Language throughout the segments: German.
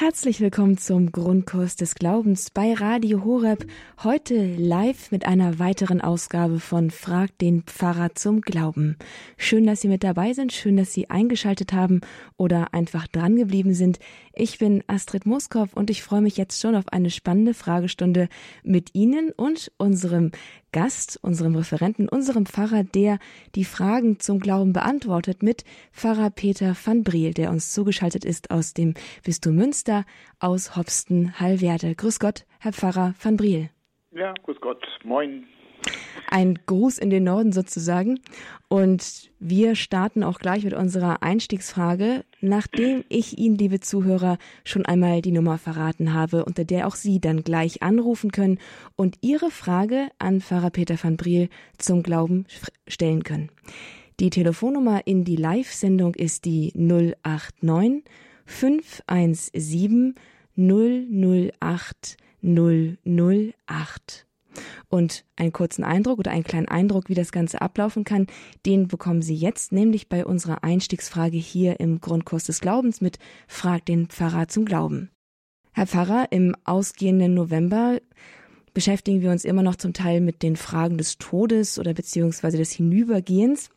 Herzlich willkommen zum Grundkurs des Glaubens bei Radio Horeb. Heute live mit einer weiteren Ausgabe von Frag den Pfarrer zum Glauben. Schön, dass Sie mit dabei sind, schön, dass Sie eingeschaltet haben oder einfach dran geblieben sind. Ich bin Astrid Moskow und ich freue mich jetzt schon auf eine spannende Fragestunde mit Ihnen und unserem Gast, unserem Referenten, unserem Pfarrer, der die Fragen zum Glauben beantwortet, mit Pfarrer Peter van Briel, der uns zugeschaltet ist aus dem Bistum Münster, aus Hopsten, Hallwerde. Grüß Gott, Herr Pfarrer van Briel. Ja, grüß Gott. Moin. Ein Gruß in den Norden sozusagen. Und wir starten auch gleich mit unserer Einstiegsfrage, nachdem ich Ihnen, liebe Zuhörer, schon einmal die Nummer verraten habe, unter der auch Sie dann gleich anrufen können und Ihre Frage an Pfarrer Peter van Briel zum Glauben stellen können. Die Telefonnummer in die Live-Sendung ist die 089 517 008 008. Und einen kurzen Eindruck oder einen kleinen Eindruck, wie das Ganze ablaufen kann, den bekommen Sie jetzt, nämlich bei unserer Einstiegsfrage hier im Grundkurs des Glaubens mit Frag den Pfarrer zum Glauben. Herr Pfarrer, im ausgehenden November beschäftigen wir uns immer noch zum Teil mit den Fragen des Todes oder beziehungsweise des Hinübergehens.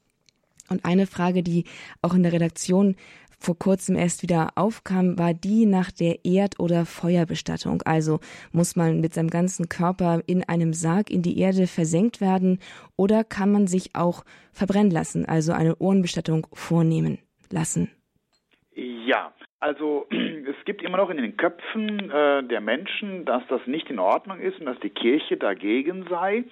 Und eine Frage, die auch in der Redaktion vor kurzem erst wieder aufkam, war die nach der Erd- oder Feuerbestattung. Also muss man mit seinem ganzen Körper in einem Sarg in die Erde versenkt werden oder kann man sich auch verbrennen lassen, also eine Urnenbestattung vornehmen lassen? Ja, also es gibt immer noch in den Köpfen äh, der Menschen, dass das nicht in Ordnung ist und dass die Kirche dagegen sei.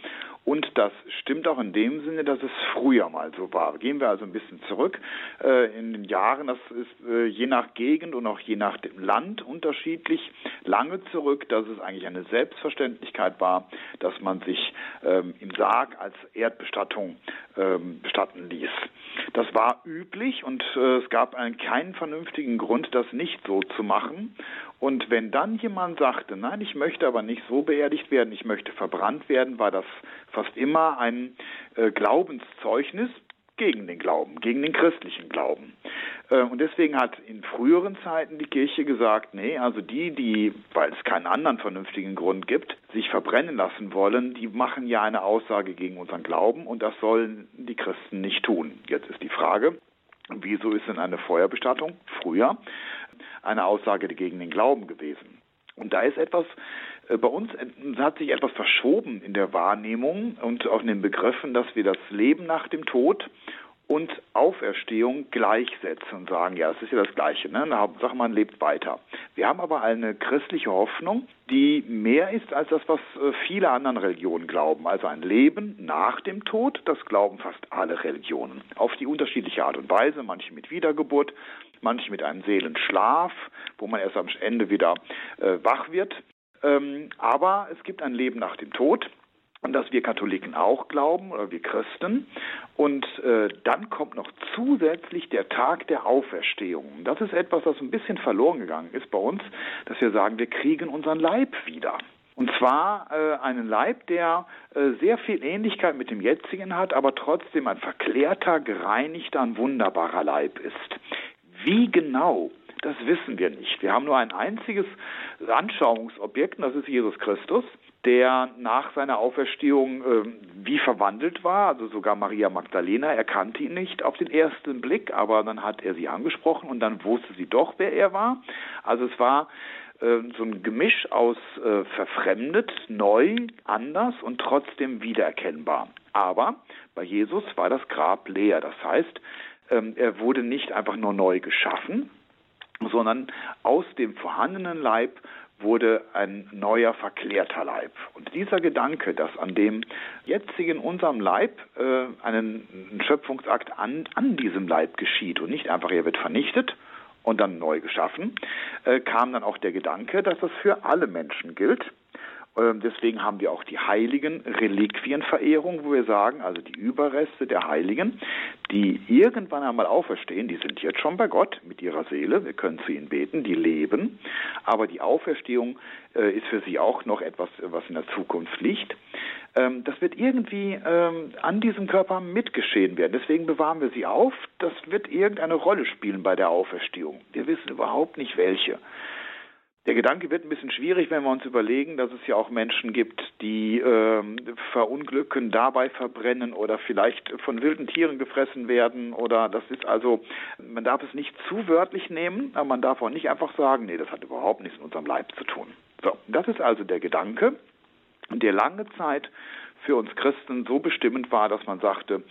Und das stimmt auch in dem Sinne, dass es früher mal so war. Gehen wir also ein bisschen zurück äh, in den Jahren, das ist äh, je nach Gegend und auch je nach dem Land unterschiedlich, lange zurück, dass es eigentlich eine Selbstverständlichkeit war, dass man sich ähm, im Sarg als Erdbestattung ähm, bestatten ließ. Das war üblich und äh, es gab einen, keinen vernünftigen Grund, das nicht so zu machen. Und wenn dann jemand sagte, nein, ich möchte aber nicht so beerdigt werden, ich möchte verbrannt werden, war das fast immer ein äh, Glaubenszeugnis gegen den Glauben, gegen den christlichen Glauben. Äh, und deswegen hat in früheren Zeiten die Kirche gesagt, nee, also die, die, weil es keinen anderen vernünftigen Grund gibt, sich verbrennen lassen wollen, die machen ja eine Aussage gegen unseren Glauben und das sollen die Christen nicht tun. Jetzt ist die Frage, wieso ist denn eine Feuerbestattung früher eine Aussage gegen den Glauben gewesen. Und da ist etwas, äh, bei uns hat sich etwas verschoben in der Wahrnehmung und auch in den Begriffen, dass wir das Leben nach dem Tod und Auferstehung gleichsetzen und sagen, ja, es ist ja das Gleiche, ne? Hauptsache man lebt weiter. Wir haben aber eine christliche Hoffnung, die mehr ist als das, was äh, viele anderen Religionen glauben. Also ein Leben nach dem Tod, das glauben fast alle Religionen. Auf die unterschiedliche Art und Weise, manche mit Wiedergeburt, manche mit einem Seelenschlaf, wo man erst am Ende wieder äh, wach wird. Ähm, aber es gibt ein Leben nach dem Tod und dass wir Katholiken auch glauben oder wir Christen. Und äh, dann kommt noch zusätzlich der Tag der Auferstehung. Das ist etwas, das ein bisschen verloren gegangen ist bei uns, dass wir sagen, wir kriegen unseren Leib wieder. Und zwar äh, einen Leib, der äh, sehr viel Ähnlichkeit mit dem jetzigen hat, aber trotzdem ein verklärter, gereinigter, ein wunderbarer Leib ist. Wie genau, das wissen wir nicht. Wir haben nur ein einziges Anschauungsobjekt, und das ist Jesus Christus, der nach seiner Auferstehung äh, wie verwandelt war. Also sogar Maria Magdalena erkannte ihn nicht auf den ersten Blick, aber dann hat er sie angesprochen und dann wusste sie doch, wer er war. Also es war äh, so ein Gemisch aus äh, verfremdet, neu, anders und trotzdem wiedererkennbar. Aber bei Jesus war das Grab leer. Das heißt, ähm, er wurde nicht einfach nur neu geschaffen, sondern aus dem vorhandenen Leib wurde ein neuer verklärter Leib. Und dieser Gedanke, dass an dem jetzigen unserem Leib äh, einen Schöpfungsakt an, an diesem Leib geschieht und nicht einfach er wird vernichtet und dann neu geschaffen, äh, kam dann auch der Gedanke, dass das für alle Menschen gilt deswegen haben wir auch die heiligen Reliquienverehrung, wo wir sagen, also die Überreste der Heiligen, die irgendwann einmal auferstehen, die sind jetzt schon bei Gott mit ihrer Seele, wir können zu ihnen beten, die leben, aber die Auferstehung äh, ist für sie auch noch etwas, was in der Zukunft liegt. Ähm, das wird irgendwie ähm, an diesem Körper mitgeschehen werden. Deswegen bewahren wir sie auf. Das wird irgendeine Rolle spielen bei der Auferstehung. Wir wissen überhaupt nicht welche. Der Gedanke wird ein bisschen schwierig, wenn wir uns überlegen, dass es ja auch Menschen gibt, die äh, verunglücken, dabei verbrennen oder vielleicht von wilden Tieren gefressen werden. Oder das ist also, man darf es nicht zu wörtlich nehmen, aber man darf auch nicht einfach sagen, nee, das hat überhaupt nichts mit unserem Leib zu tun. So, das ist also der Gedanke, der lange Zeit für uns Christen so bestimmend war, dass man sagte,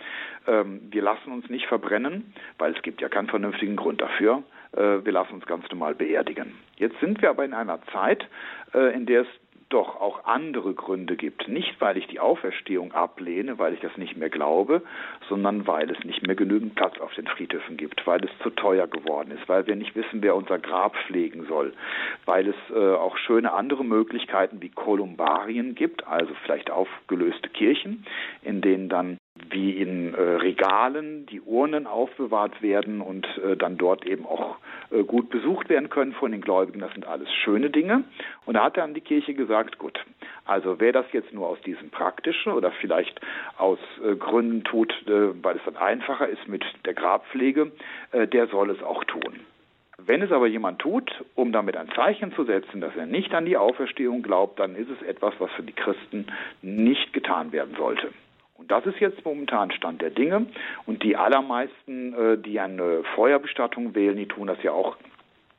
ähm, wir lassen uns nicht verbrennen, weil es gibt ja keinen vernünftigen Grund dafür. Äh, wir lassen uns ganz normal beerdigen. Jetzt sind wir aber in einer Zeit, äh, in der es doch auch andere Gründe gibt. Nicht, weil ich die Auferstehung ablehne, weil ich das nicht mehr glaube, sondern weil es nicht mehr genügend Platz auf den Friedhöfen gibt, weil es zu teuer geworden ist, weil wir nicht wissen, wer unser Grab pflegen soll, weil es äh, auch schöne andere Möglichkeiten wie Kolumbarien gibt, also vielleicht aufgelöste Kirchen, in denen dann wie in äh, Regalen die Urnen aufbewahrt werden und äh, dann dort eben auch äh, gut besucht werden können von den Gläubigen. Das sind alles schöne Dinge. Und da hat dann die Kirche gesagt, gut, also wer das jetzt nur aus diesem praktischen oder vielleicht aus äh, Gründen tut, äh, weil es dann einfacher ist mit der Grabpflege, äh, der soll es auch tun. Wenn es aber jemand tut, um damit ein Zeichen zu setzen, dass er nicht an die Auferstehung glaubt, dann ist es etwas, was für die Christen nicht getan werden sollte. Und das ist jetzt momentan Stand der Dinge. Und die allermeisten, äh, die eine Feuerbestattung wählen, die tun das ja auch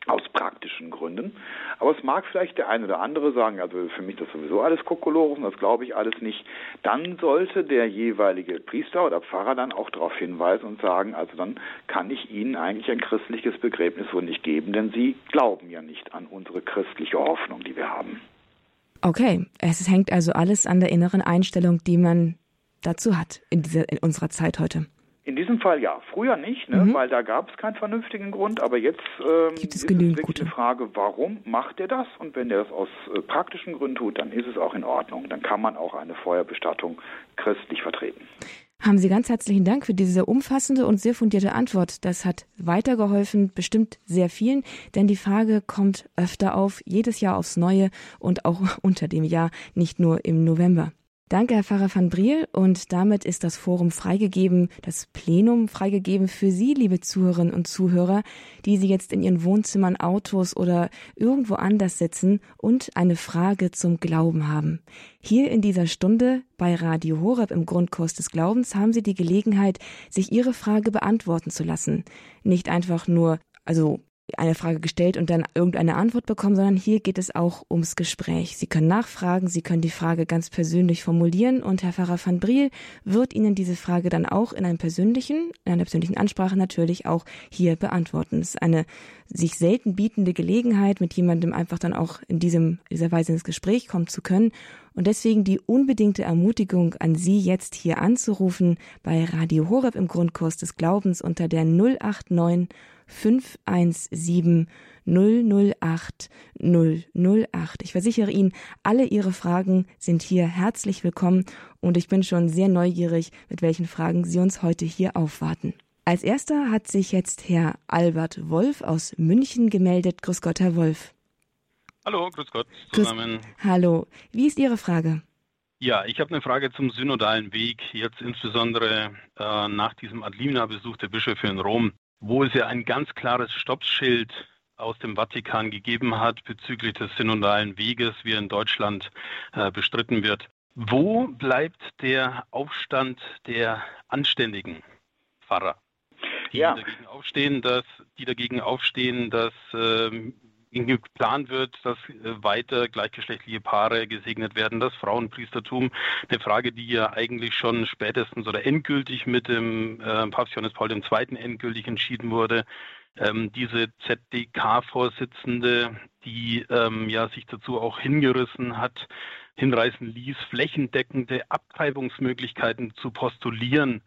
aus praktischen Gründen. Aber es mag vielleicht der eine oder andere sagen, also für mich das sowieso alles Kokolores und das glaube ich alles nicht. Dann sollte der jeweilige Priester oder Pfarrer dann auch darauf hinweisen und sagen, also dann kann ich Ihnen eigentlich ein christliches Begräbnis wohl nicht geben, denn Sie glauben ja nicht an unsere christliche Hoffnung, die wir haben. Okay, es hängt also alles an der inneren Einstellung, die man dazu hat in, dieser, in unserer Zeit heute. In diesem Fall ja. Früher nicht, ne? mhm. weil da gab es keinen vernünftigen Grund. Aber jetzt ähm, Gibt es ist genügend es wirklich gute. eine Frage, warum macht er das? Und wenn er das aus äh, praktischen Gründen tut, dann ist es auch in Ordnung. Dann kann man auch eine Feuerbestattung christlich vertreten. Haben Sie ganz herzlichen Dank für diese umfassende und sehr fundierte Antwort. Das hat weitergeholfen, bestimmt sehr vielen, denn die Frage kommt öfter auf, jedes Jahr aufs Neue und auch unter dem Jahr, nicht nur im November. Danke, Herr Pfarrer van Briel. Und damit ist das Forum freigegeben, das Plenum freigegeben für Sie, liebe Zuhörerinnen und Zuhörer, die Sie jetzt in Ihren Wohnzimmern, Autos oder irgendwo anders sitzen und eine Frage zum Glauben haben. Hier in dieser Stunde bei Radio Horeb im Grundkurs des Glaubens haben Sie die Gelegenheit, sich Ihre Frage beantworten zu lassen. Nicht einfach nur, also eine Frage gestellt und dann irgendeine Antwort bekommen, sondern hier geht es auch ums Gespräch. Sie können nachfragen, Sie können die Frage ganz persönlich formulieren und Herr Pfarrer van Briel wird Ihnen diese Frage dann auch in einem persönlichen, in einer persönlichen Ansprache natürlich auch hier beantworten. Es ist eine sich selten bietende Gelegenheit, mit jemandem einfach dann auch in diesem, dieser Weise ins Gespräch kommen zu können. Und deswegen die unbedingte Ermutigung an Sie jetzt hier anzurufen bei Radio Horeb im Grundkurs des Glaubens unter der 089 517 008 008. Ich versichere Ihnen, alle Ihre Fragen sind hier herzlich willkommen und ich bin schon sehr neugierig, mit welchen Fragen Sie uns heute hier aufwarten. Als erster hat sich jetzt Herr Albert Wolf aus München gemeldet. Grüß Gott, Herr Wolf. Hallo, grüß Gott zusammen. Grüß, hallo, wie ist Ihre Frage? Ja, ich habe eine Frage zum synodalen Weg, jetzt insbesondere äh, nach diesem Adlimina-Besuch der Bischöfe in Rom wo es ja ein ganz klares Stoppschild aus dem Vatikan gegeben hat bezüglich des synodalen Weges, wie er in Deutschland äh, bestritten wird. Wo bleibt der Aufstand der anständigen Pfarrer, die ja. dagegen aufstehen, dass die dagegen aufstehen, dass ähm, geplant wird, dass äh, weiter gleichgeschlechtliche Paare gesegnet werden, das Frauenpriestertum, eine Frage, die ja eigentlich schon spätestens oder endgültig mit dem äh, Papst Johannes Paul II. endgültig entschieden wurde. Ähm, diese ZDK-Vorsitzende, die ähm, ja sich dazu auch hingerissen hat, hinreißen ließ, flächendeckende Abtreibungsmöglichkeiten zu postulieren,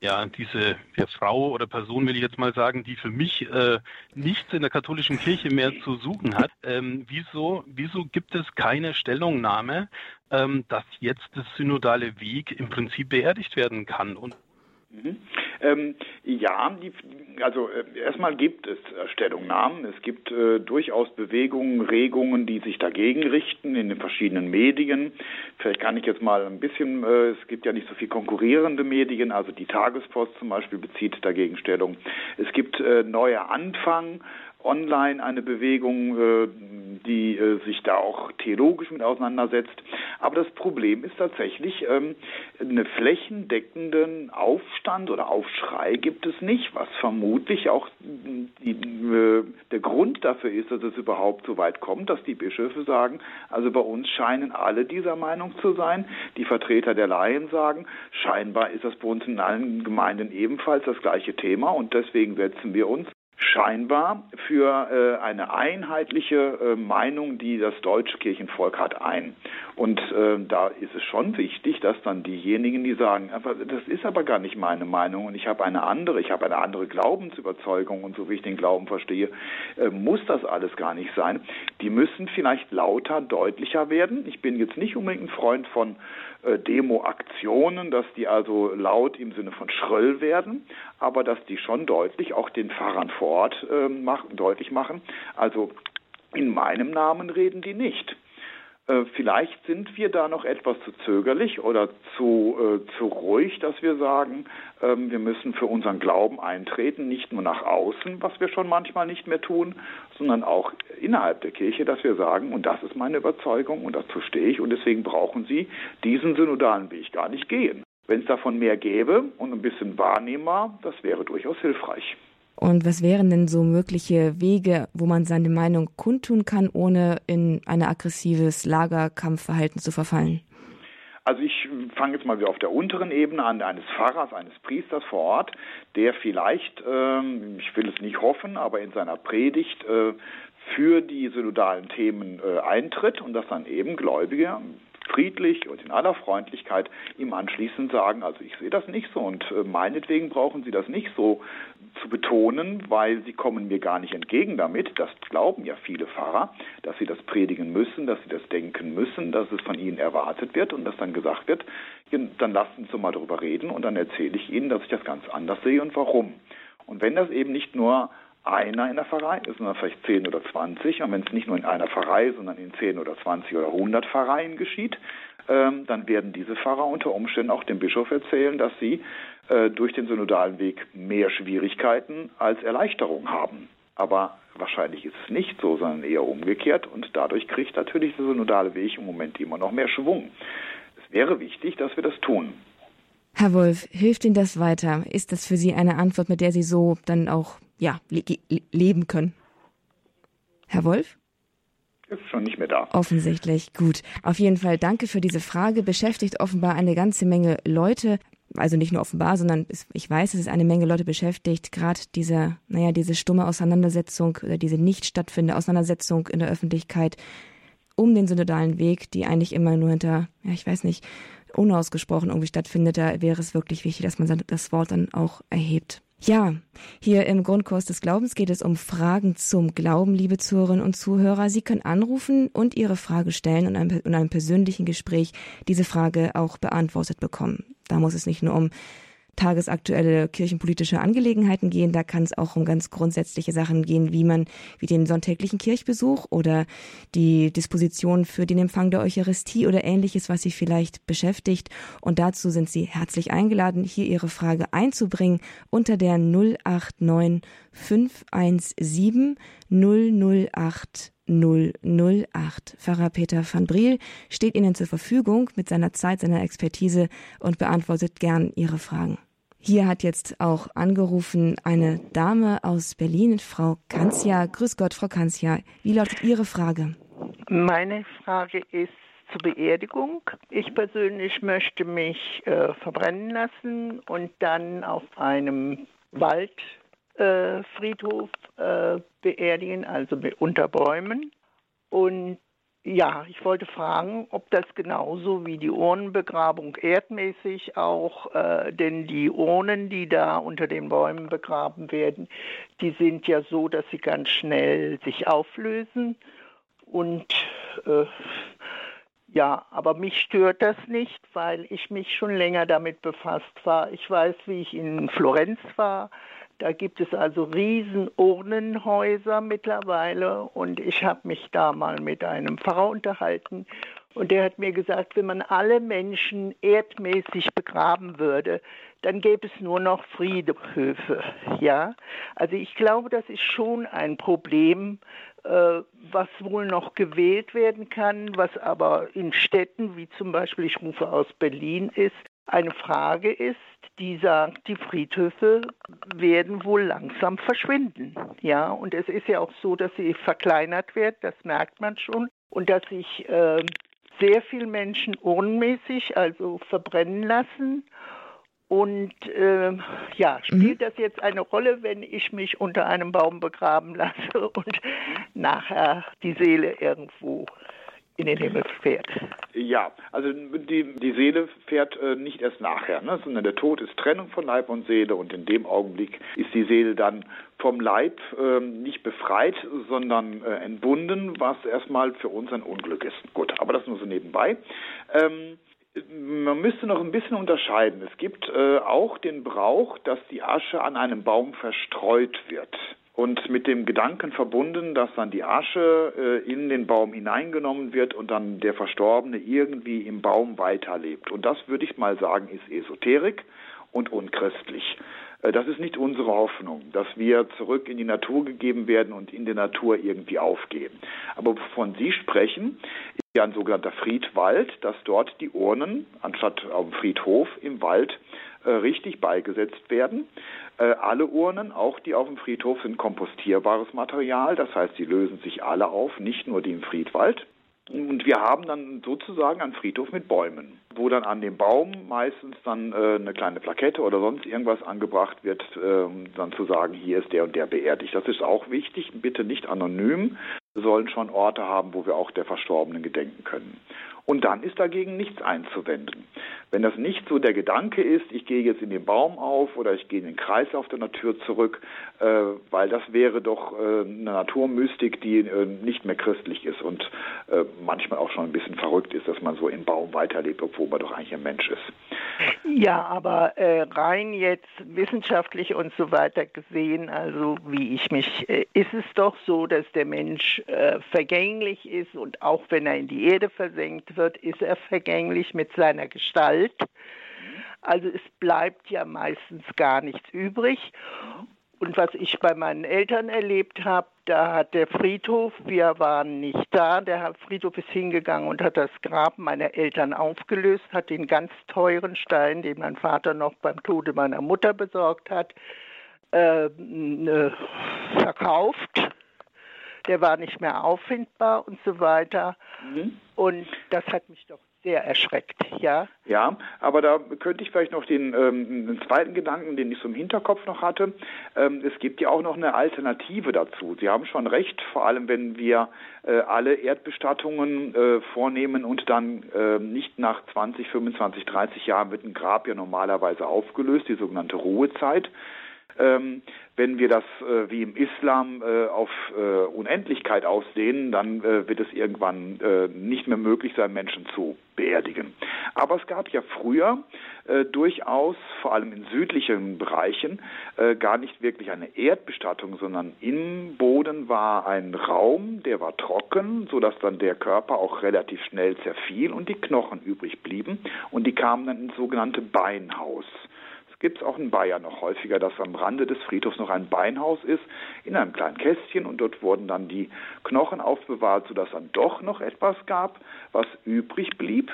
ja, diese Frau oder Person, will ich jetzt mal sagen, die für mich äh, nichts in der katholischen Kirche mehr zu suchen hat. Ähm, wieso, wieso gibt es keine Stellungnahme, ähm, dass jetzt das synodale Weg im Prinzip beerdigt werden kann? Und Mhm. Ähm, ja, die, also äh, erstmal gibt es Stellungnahmen. Es gibt äh, durchaus Bewegungen, Regungen, die sich dagegen richten in den verschiedenen Medien. Vielleicht kann ich jetzt mal ein bisschen, äh, es gibt ja nicht so viel konkurrierende Medien, also die Tagespost zum Beispiel bezieht dagegen Stellung. Es gibt äh, Neue Anfang online eine Bewegung, äh, die äh, sich da auch theologisch mit auseinandersetzt. Aber das Problem ist tatsächlich, ähm, einen flächendeckenden Aufstand oder Aufschrei gibt es nicht, was vermutlich auch äh, der Grund dafür ist, dass es überhaupt so weit kommt, dass die Bischöfe sagen, also bei uns scheinen alle dieser Meinung zu sein. Die Vertreter der Laien sagen, scheinbar ist das bei uns in allen Gemeinden ebenfalls das gleiche Thema und deswegen setzen wir uns scheinbar für äh, eine einheitliche äh, Meinung, die das deutsche Kirchenvolk hat, ein. Und äh, da ist es schon wichtig, dass dann diejenigen, die sagen, aber das ist aber gar nicht meine Meinung und ich habe eine andere, ich habe eine andere Glaubensüberzeugung und so wie ich den Glauben verstehe, äh, muss das alles gar nicht sein. Die müssen vielleicht lauter, deutlicher werden. Ich bin jetzt nicht unbedingt ein Freund von äh, Demo-Aktionen, dass die also laut im Sinne von schrill werden, aber dass die schon deutlich auch den Pfarrern vor Ort äh, machen, deutlich machen, also in meinem Namen reden die nicht. Äh, vielleicht sind wir da noch etwas zu zögerlich oder zu, äh, zu ruhig, dass wir sagen, ähm, wir müssen für unseren Glauben eintreten, nicht nur nach außen, was wir schon manchmal nicht mehr tun, sondern auch innerhalb der Kirche, dass wir sagen, und das ist meine Überzeugung und dazu stehe ich und deswegen brauchen Sie diesen synodalen Weg gar nicht gehen. Wenn es davon mehr gäbe und ein bisschen wahrnehmbar, das wäre durchaus hilfreich. Und was wären denn so mögliche Wege, wo man seine Meinung kundtun kann, ohne in ein aggressives Lagerkampfverhalten zu verfallen? Also ich fange jetzt mal wieder auf der unteren Ebene an, eines Pfarrers, eines Priesters vor Ort, der vielleicht, ähm, ich will es nicht hoffen, aber in seiner Predigt äh, für die synodalen Themen äh, eintritt und dass dann eben Gläubige friedlich und in aller Freundlichkeit ihm anschließend sagen, also ich sehe das nicht so und äh, meinetwegen brauchen Sie das nicht so zu betonen, weil Sie kommen mir gar nicht entgegen damit. Das glauben ja viele Pfarrer, dass sie das predigen müssen, dass sie das denken müssen, dass es von ihnen erwartet wird und dass dann gesagt wird, dann lasst uns doch mal darüber reden und dann erzähle ich Ihnen, dass ich das ganz anders sehe und warum. Und wenn das eben nicht nur einer in der Pfarrei ist, sondern vielleicht 10 oder 20. Und wenn es nicht nur in einer Pfarrei, sondern in 10 oder 20 oder 100 Pfarreien geschieht, ähm, dann werden diese Pfarrer unter Umständen auch dem Bischof erzählen, dass sie äh, durch den synodalen Weg mehr Schwierigkeiten als Erleichterung haben. Aber wahrscheinlich ist es nicht so, sondern eher umgekehrt. Und dadurch kriegt natürlich der synodale Weg im Moment immer noch mehr Schwung. Es wäre wichtig, dass wir das tun. Herr Wolf, hilft Ihnen das weiter? Ist das für Sie eine Antwort, mit der Sie so dann auch ja, le leben können. Herr Wolf? Ist schon nicht mehr da. Offensichtlich. Gut. Auf jeden Fall danke für diese Frage. Beschäftigt offenbar eine ganze Menge Leute. Also nicht nur offenbar, sondern ich weiß, es ist eine Menge Leute beschäftigt. Gerade diese, naja, diese stumme Auseinandersetzung oder diese nicht stattfindende Auseinandersetzung in der Öffentlichkeit um den synodalen Weg, die eigentlich immer nur hinter, ja, ich weiß nicht, unausgesprochen irgendwie stattfindet. Da wäre es wirklich wichtig, dass man das Wort dann auch erhebt. Ja, hier im Grundkurs des Glaubens geht es um Fragen zum Glauben, liebe Zuhörerinnen und Zuhörer. Sie können anrufen und Ihre Frage stellen und in einem persönlichen Gespräch diese Frage auch beantwortet bekommen. Da muss es nicht nur um tagesaktuelle kirchenpolitische Angelegenheiten gehen. Da kann es auch um ganz grundsätzliche Sachen gehen, wie man, wie den sonntäglichen Kirchbesuch oder die Disposition für den Empfang der Eucharistie oder ähnliches, was Sie vielleicht beschäftigt. Und dazu sind Sie herzlich eingeladen, hier Ihre Frage einzubringen unter der 089 517 008 008. Pfarrer Peter van Briel steht Ihnen zur Verfügung mit seiner Zeit, seiner Expertise und beantwortet gern Ihre Fragen. Hier hat jetzt auch angerufen eine Dame aus Berlin, Frau Kanzia. Grüß Gott, Frau Kanzia. Wie lautet Ihre Frage? Meine Frage ist zur Beerdigung. Ich persönlich möchte mich äh, verbrennen lassen und dann auf einem Waldfriedhof äh, äh, beerdigen, also unter Bäumen. Und ja, ich wollte fragen, ob das genauso wie die Urnenbegrabung erdmäßig auch, äh, denn die Urnen, die da unter den Bäumen begraben werden, die sind ja so, dass sie ganz schnell sich auflösen. Und äh, ja, aber mich stört das nicht, weil ich mich schon länger damit befasst war. Ich weiß, wie ich in Florenz war. Da gibt es also riesen Urnenhäuser mittlerweile. Und ich habe mich da mal mit einem Pfarrer unterhalten. Und der hat mir gesagt, wenn man alle Menschen erdmäßig begraben würde, dann gäbe es nur noch Friedhöfe. Ja, also ich glaube, das ist schon ein Problem, äh, was wohl noch gewählt werden kann, was aber in Städten wie zum Beispiel, ich rufe aus Berlin, ist, eine Frage ist, die sagt, die Friedhöfe werden wohl langsam verschwinden. Ja, und es ist ja auch so, dass sie verkleinert wird, das merkt man schon, und dass sich äh, sehr viele Menschen urnenmäßig, also verbrennen lassen. Und äh, ja, spielt mhm. das jetzt eine Rolle, wenn ich mich unter einem Baum begraben lasse und nachher die Seele irgendwo in den Himmel fährt. Ja, also die, die Seele fährt äh, nicht erst nachher, ne, sondern der Tod ist Trennung von Leib und Seele und in dem Augenblick ist die Seele dann vom Leib äh, nicht befreit, sondern äh, entbunden, was erstmal für uns ein Unglück ist. Gut, aber das nur so nebenbei. Ähm, man müsste noch ein bisschen unterscheiden. Es gibt äh, auch den Brauch, dass die Asche an einem Baum verstreut wird und mit dem Gedanken verbunden, dass dann die Asche äh, in den Baum hineingenommen wird und dann der Verstorbene irgendwie im Baum weiterlebt. Und das würde ich mal sagen, ist Esoterik und unchristlich. Äh, das ist nicht unsere Hoffnung, dass wir zurück in die Natur gegeben werden und in der Natur irgendwie aufgehen. Aber wovon Sie sprechen, ist ja ein sogenannter Friedwald, dass dort die Urnen anstatt auf dem Friedhof im Wald äh, richtig beigesetzt werden. Äh, alle Urnen, auch die auf dem Friedhof, sind kompostierbares Material. Das heißt, sie lösen sich alle auf, nicht nur die im Friedwald. Und wir haben dann sozusagen einen Friedhof mit Bäumen, wo dann an dem Baum meistens dann äh, eine kleine Plakette oder sonst irgendwas angebracht wird, äh, dann zu sagen, hier ist der und der beerdigt. Das ist auch wichtig, bitte nicht anonym. Wir sollen schon Orte haben, wo wir auch der Verstorbenen gedenken können. Und dann ist dagegen nichts einzuwenden. Wenn das nicht so der Gedanke ist, ich gehe jetzt in den Baum auf oder ich gehe in den Kreislauf der Natur zurück, weil das wäre doch äh, eine Naturmystik, die äh, nicht mehr christlich ist und äh, manchmal auch schon ein bisschen verrückt ist, dass man so im Baum weiterlebt, obwohl man doch eigentlich ein Mensch ist. Ja, aber äh, rein jetzt wissenschaftlich und so weiter gesehen, also wie ich mich, äh, ist es doch so, dass der Mensch vergänglich ist und auch wenn er in die Erde versenkt wird, ist er vergänglich mit seiner Gestalt. Also es bleibt ja meistens gar nichts übrig. Und was ich bei meinen Eltern erlebt habe, da hat der Friedhof, wir waren nicht da, der Friedhof ist hingegangen und hat das Grab meiner Eltern aufgelöst, hat den ganz teuren Stein, den mein Vater noch beim Tode meiner Mutter besorgt hat, äh, äh, verkauft. Der war nicht mehr auffindbar und so weiter. Mhm. Und das hat mich doch sehr erschreckt, ja. Ja, aber da könnte ich vielleicht noch den, ähm, den zweiten Gedanken, den ich so im Hinterkopf noch hatte. Ähm, es gibt ja auch noch eine Alternative dazu. Sie haben schon recht, vor allem wenn wir äh, alle Erdbestattungen äh, vornehmen und dann äh, nicht nach 20, 25, 30 Jahren wird ein Grab ja normalerweise aufgelöst, die sogenannte Ruhezeit. Ähm, wenn wir das äh, wie im Islam äh, auf äh, Unendlichkeit ausdehnen, dann äh, wird es irgendwann äh, nicht mehr möglich sein, Menschen zu beerdigen. Aber es gab ja früher äh, durchaus, vor allem in südlichen Bereichen, gar nicht wirklich eine Erdbestattung, sondern im Boden war ein Raum, der war trocken, sodass dann der Körper auch relativ schnell zerfiel und die Knochen übrig blieben und die kamen dann ins sogenannte Beinhaus gibt es auch in Bayern noch häufiger, dass am Rande des Friedhofs noch ein Beinhaus ist, in einem kleinen Kästchen und dort wurden dann die Knochen aufbewahrt, sodass dann doch noch etwas gab, was übrig blieb,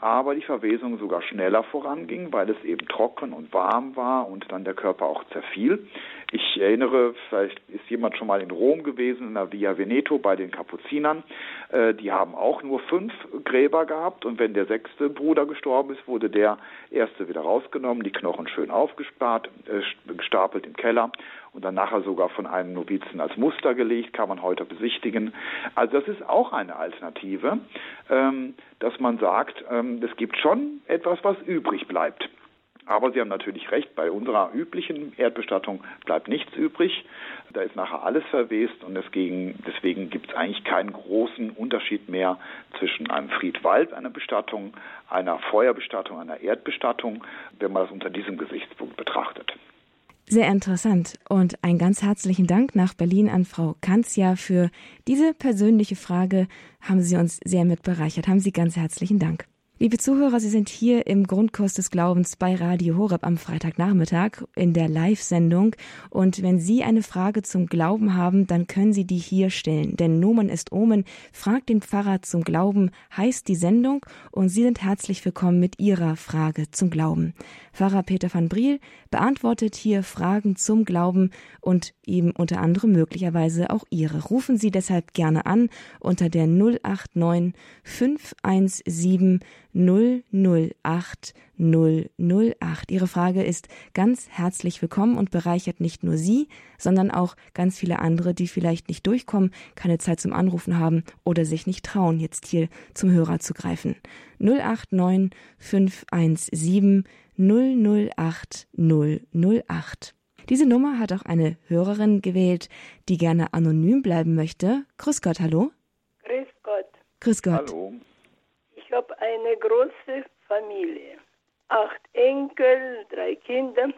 aber die Verwesung sogar schneller voranging, weil es eben trocken und warm war und dann der Körper auch zerfiel. Ich erinnere, vielleicht ist jemand schon mal in Rom gewesen, in der Via Veneto bei den Kapuzinern. Äh, die haben auch nur fünf Gräber gehabt und wenn der sechste Bruder gestorben ist, wurde der erste wieder rausgenommen, die Knochen schön aufgespart, äh, gestapelt im Keller und dann nachher sogar von einem Novizen als Muster gelegt, kann man heute besichtigen. Also das ist auch eine Alternative, ähm, dass man sagt, ähm, es gibt schon etwas, was übrig bleibt. Aber Sie haben natürlich recht, bei unserer üblichen Erdbestattung bleibt nichts übrig. Da ist nachher alles verwest und deswegen, deswegen gibt es eigentlich keinen großen Unterschied mehr zwischen einem Friedwald, einer Bestattung, einer Feuerbestattung, einer Erdbestattung, wenn man das unter diesem Gesichtspunkt betrachtet. Sehr interessant und einen ganz herzlichen Dank nach Berlin an Frau Kanzia für diese persönliche Frage. Haben Sie uns sehr mit bereichert. Haben Sie ganz herzlichen Dank. Liebe Zuhörer, Sie sind hier im Grundkurs des Glaubens bei Radio Horeb am Freitagnachmittag in der Live-Sendung. Und wenn Sie eine Frage zum Glauben haben, dann können Sie die hier stellen. Denn Nomen ist Omen. Fragt den Pfarrer zum Glauben heißt die Sendung und Sie sind herzlich willkommen mit Ihrer Frage zum Glauben. Pfarrer Peter van Briel beantwortet hier Fragen zum Glauben und eben unter anderem möglicherweise auch Ihre. Rufen Sie deshalb gerne an unter der 089 517 008 008. Ihre Frage ist ganz herzlich willkommen und bereichert nicht nur Sie, sondern auch ganz viele andere, die vielleicht nicht durchkommen, keine Zeit zum Anrufen haben oder sich nicht trauen, jetzt hier zum Hörer zu greifen. 089 517 008 008. Diese Nummer hat auch eine Hörerin gewählt, die gerne anonym bleiben möchte. Grüß Gott, hallo. Grüß Gott. Grüß Gott. Hallo. Ich habe eine große Familie. Acht Enkel, drei Kinder.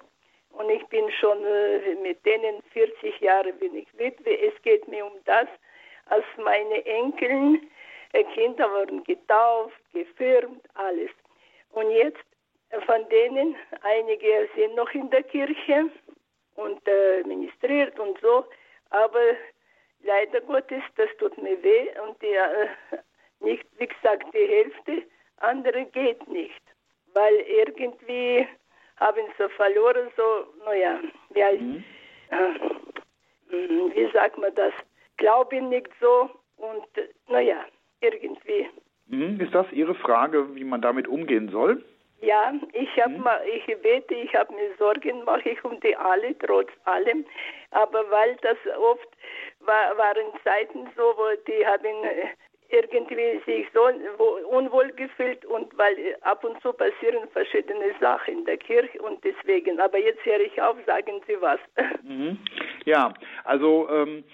Und ich bin schon äh, mit denen 40 Jahre bin ich Witwe. Es geht mir um das, als meine Enkel, äh, Kinder wurden getauft, gefirmt, alles. Und jetzt äh, von denen, einige sind noch in der Kirche und äh, ministriert und so, aber leider Gottes, das tut mir weh und die, äh, nicht, wie gesagt, die Hälfte, andere geht nicht, weil irgendwie haben sie verloren, so, naja, wie, heißt, mhm. äh, wie sagt man das, glaube nicht so und naja, irgendwie. Mhm. Ist das Ihre Frage, wie man damit umgehen soll? Ja, ich habe mhm. mal, ich bete, ich habe mir Sorgen, mache ich um die alle, trotz allem. Aber weil das oft war, waren Zeiten so, wo die haben äh, irgendwie sich so unwohl gefühlt und weil ab und zu passieren verschiedene Sachen in der Kirche und deswegen. Aber jetzt höre ich auf, sagen Sie was. Mhm. Ja, also ähm,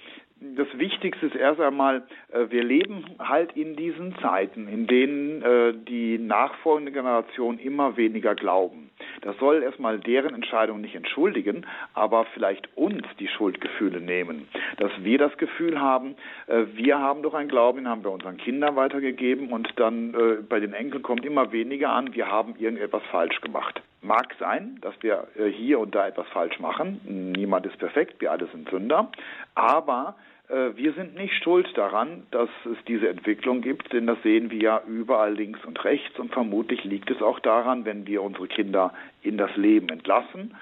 das Wichtigste ist erst einmal, äh, wir leben halt in diesen Zeiten, in denen äh, die nachfolgende Generation immer weniger glauben. Das soll erstmal deren Entscheidung nicht entschuldigen, aber vielleicht uns die Schuldgefühle nehmen. Dass wir das Gefühl haben, äh, wir haben doch einen Glauben, den haben wir unseren Kindern weitergegeben und dann bei den Enkeln kommt immer weniger an, wir haben irgendetwas falsch gemacht. Mag sein, dass wir hier und da etwas falsch machen. Niemand ist perfekt, wir alle sind Sünder. Aber äh, wir sind nicht schuld daran, dass es diese Entwicklung gibt, denn das sehen wir ja überall links und rechts und vermutlich liegt es auch daran, wenn wir unsere Kinder in das Leben entlassen,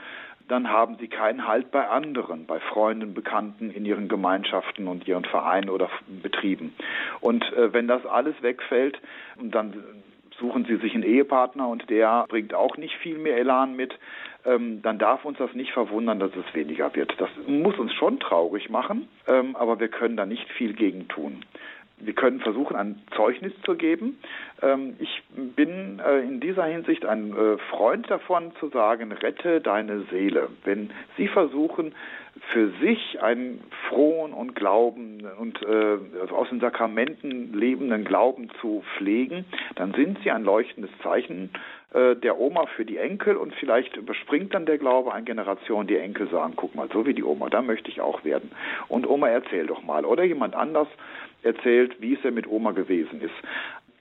dann haben sie keinen Halt bei anderen, bei Freunden, Bekannten, in ihren Gemeinschaften und ihren Vereinen oder Betrieben. Und äh, wenn das alles wegfällt, dann suchen sie sich einen Ehepartner und der bringt auch nicht viel mehr Elan mit, ähm, dann darf uns das nicht verwundern, dass es weniger wird. Das muss uns schon traurig machen, ähm, aber wir können da nicht viel gegen tun. Wir können versuchen, ein Zeugnis zu geben. Ähm, ich bin äh, in dieser Hinsicht ein äh, Freund davon zu sagen, rette deine Seele. Wenn Sie versuchen, für sich einen frohen und Glauben und äh, aus den Sakramenten lebenden Glauben zu pflegen, dann sind Sie ein leuchtendes Zeichen äh, der Oma für die Enkel und vielleicht überspringt dann der Glaube eine Generation, die Enkel sagen, guck mal, so wie die Oma, da möchte ich auch werden. Und Oma, erzähl doch mal. Oder jemand anders erzählt, wie es denn mit Oma gewesen ist.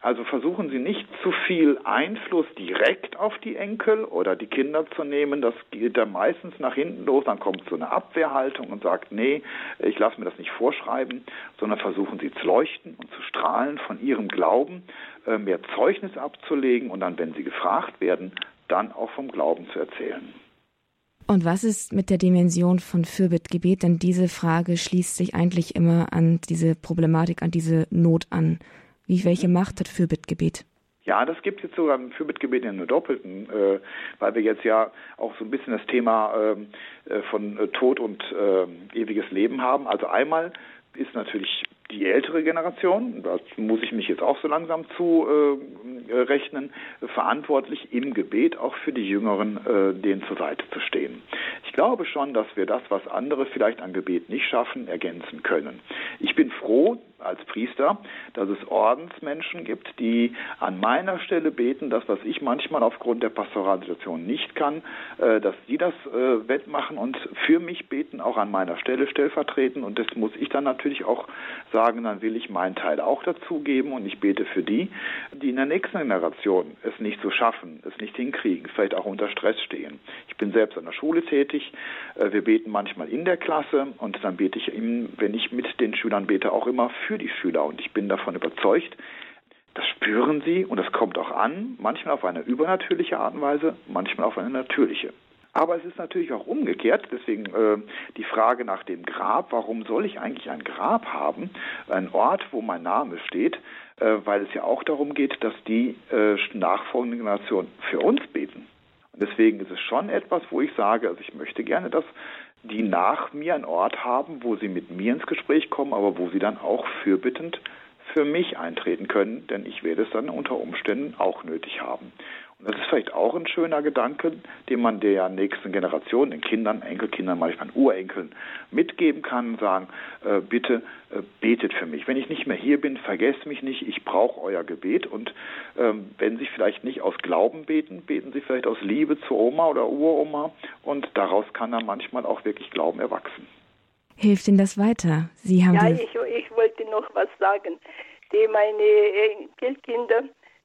Also versuchen Sie nicht zu viel Einfluss direkt auf die Enkel oder die Kinder zu nehmen. Das geht dann meistens nach hinten los. Dann kommt so eine Abwehrhaltung und sagt, nee, ich lasse mir das nicht vorschreiben, sondern versuchen Sie zu leuchten und zu strahlen von Ihrem Glauben, äh, mehr Zeugnis abzulegen und dann, wenn Sie gefragt werden, dann auch vom Glauben zu erzählen. Und was ist mit der Dimension von Fürbittgebet? Denn diese Frage schließt sich eigentlich immer an diese Problematik, an diese Not an. Wie, welche Macht hat Fürbittgebet? Ja, das gibt es jetzt sogar im Fürbittgebet in einer doppelten, äh, weil wir jetzt ja auch so ein bisschen das Thema ähm, äh, von äh, Tod und äh, ewiges Leben haben. Also einmal ist natürlich die ältere Generation, da muss ich mich jetzt auch so langsam zu äh, rechnen, verantwortlich im Gebet auch für die Jüngeren, äh, denen zur Seite zu stehen. Ich glaube schon, dass wir das, was andere vielleicht an Gebet nicht schaffen, ergänzen können. Ich bin froh, als Priester, dass es Ordensmenschen gibt, die an meiner Stelle beten, das, was ich manchmal aufgrund der Pastoralsituation nicht kann, äh, dass die das äh, wettmachen und für mich beten, auch an meiner Stelle stellvertreten. Und das muss ich dann natürlich auch sagen, dann will ich meinen Teil auch dazugeben und ich bete für die, die in der nächsten Generation es nicht so schaffen, es nicht hinkriegen, vielleicht auch unter Stress stehen. Ich bin selbst an der Schule tätig. Äh, wir beten manchmal in der Klasse und dann bete ich, wenn ich mit den Schülern bete, auch immer für die Schüler. Und ich bin davon überzeugt, das spüren sie und das kommt auch an, manchmal auf eine übernatürliche Art und Weise, manchmal auf eine natürliche. Aber es ist natürlich auch umgekehrt, deswegen äh, die Frage nach dem Grab, warum soll ich eigentlich ein Grab haben, ein Ort, wo mein Name steht, äh, weil es ja auch darum geht, dass die äh, nachfolgenden Generationen für uns beten. Und deswegen ist es schon etwas, wo ich sage, also ich möchte gerne, dass die nach mir einen Ort haben, wo sie mit mir ins Gespräch kommen, aber wo sie dann auch fürbittend für mich eintreten können, denn ich werde es dann unter Umständen auch nötig haben. Und das ist vielleicht auch ein schöner Gedanke, den man der nächsten Generation, den Kindern, Enkelkindern, manchmal Urenkeln mitgeben kann und sagen, äh, bitte äh, betet für mich. Wenn ich nicht mehr hier bin, vergesst mich nicht, ich brauche euer Gebet. Und ähm, wenn Sie vielleicht nicht aus Glauben beten, beten Sie vielleicht aus Liebe zur Oma oder Uroma und daraus kann dann manchmal auch wirklich Glauben erwachsen. Hilft Ihnen das weiter? Sie haben ja, ich, ich wollte noch was sagen. Die meine Enkelkinder,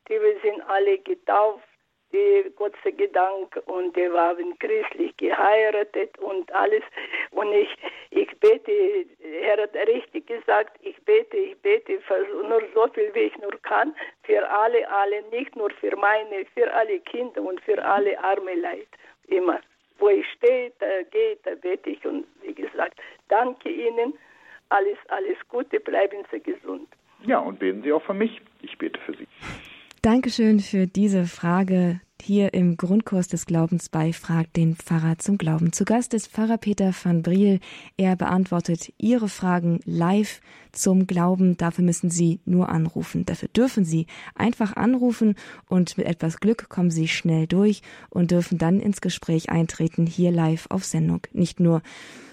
die sind alle getauft die Gott sei und die waren christlich geheiratet und alles. Und ich, ich bete, er hat richtig gesagt, ich bete, ich bete nur so viel, wie ich nur kann, für alle, alle, nicht nur für meine, für alle Kinder und für alle arme Leid. Immer. Wo ich stehe, da gehe, da bete ich und wie gesagt, danke Ihnen, alles, alles Gute, bleiben Sie gesund. Ja, und beten Sie auch für mich. Ich bete für Sie. Dankeschön für diese Frage hier im Grundkurs des Glaubens bei Frag den Pfarrer zum Glauben. Zu Gast ist Pfarrer Peter van Briel. Er beantwortet Ihre Fragen live zum Glauben. Dafür müssen Sie nur anrufen. Dafür dürfen Sie einfach anrufen und mit etwas Glück kommen Sie schnell durch und dürfen dann ins Gespräch eintreten, hier live auf Sendung. Nicht nur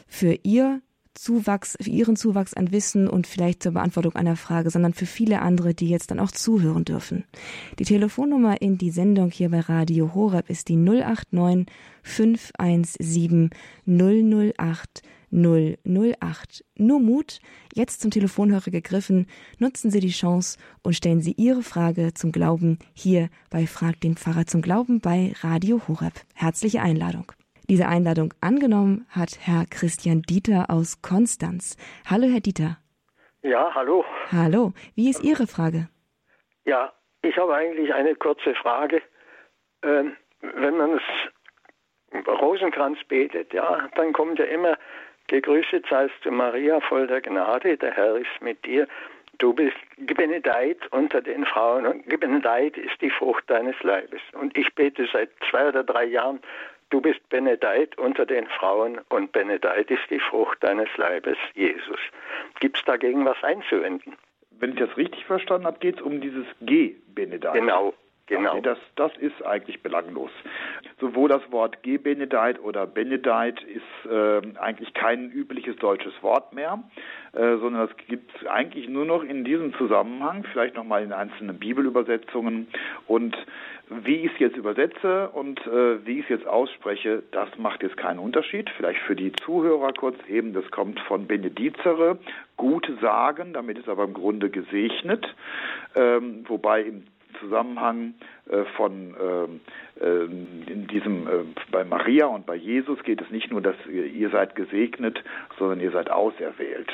für Ihr Zuwachs, für ihren Zuwachs an Wissen und vielleicht zur Beantwortung einer Frage, sondern für viele andere, die jetzt dann auch zuhören dürfen. Die Telefonnummer in die Sendung hier bei Radio Horeb ist die 089 517 008 008. Nur Mut, jetzt zum Telefonhörer gegriffen, nutzen Sie die Chance und stellen Sie Ihre Frage zum Glauben hier bei Frag den Pfarrer zum Glauben bei Radio Horeb. Herzliche Einladung. Diese Einladung angenommen hat Herr Christian Dieter aus Konstanz. Hallo, Herr Dieter. Ja, hallo. Hallo. Wie ist Ihre Frage? Ja, ich habe eigentlich eine kurze Frage. Ähm, wenn man das Rosenkranz betet, ja, dann kommt ja immer, gegrüßet seist du Maria, voll der Gnade, der Herr ist mit dir. Du bist gebenedeit unter den Frauen und gebenedeit ist die Frucht deines Leibes. Und ich bete seit zwei oder drei Jahren Du bist benedeit unter den Frauen und benedeit ist die Frucht deines Leibes, Jesus. Gibt es dagegen was einzuwenden? Wenn ich das richtig verstanden habe, geht es um dieses G, benedeit. Genau, Genau. Das, das ist eigentlich belanglos. Sowohl das Wort Gebenedeit oder Benedeit ist äh, eigentlich kein übliches deutsches Wort mehr, äh, sondern das gibt es eigentlich nur noch in diesem Zusammenhang, vielleicht nochmal in einzelnen Bibelübersetzungen. Und wie ich es jetzt übersetze und äh, wie ich es jetzt ausspreche, das macht jetzt keinen Unterschied. Vielleicht für die Zuhörer kurz eben, das kommt von Benedizere, gut sagen, damit ist aber im Grunde gesegnet, ähm, wobei im Zusammenhang äh, von äh, äh, in diesem äh, bei Maria und bei Jesus geht es nicht nur, dass ihr, seid gesegnet, sondern ihr seid auserwählt.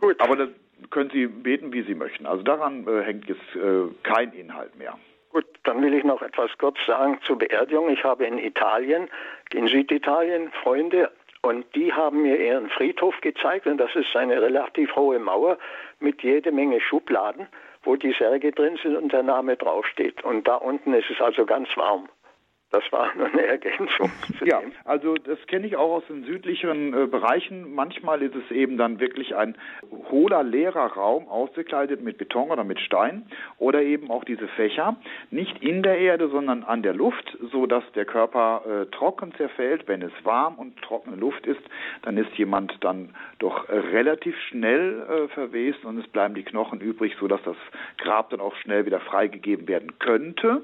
Gut. Aber das können Sie beten, wie Sie möchten. Also daran hängt jetzt kein Inhalt mehr. Gut, dann will ich noch etwas kurz sagen zur Beerdigung. Ich habe in Italien, in Süditalien, Freunde und die haben mir ihren Friedhof gezeigt und das ist eine relativ hohe Mauer mit jede Menge Schubladen wo die Särge drin sind und der Name draufsteht. Und da unten ist es also ganz warm. Das war nur eine Ergänzung. ja, also das kenne ich auch aus den südlicheren äh, Bereichen. Manchmal ist es eben dann wirklich ein hohler, leerer Raum, ausgekleidet mit Beton oder mit Stein oder eben auch diese Fächer, nicht in der Erde, sondern an der Luft, so dass der Körper äh, trocken zerfällt. Wenn es warm und trockene Luft ist, dann ist jemand dann doch relativ schnell äh, verwest und es bleiben die Knochen übrig, so dass das Grab dann auch schnell wieder freigegeben werden könnte.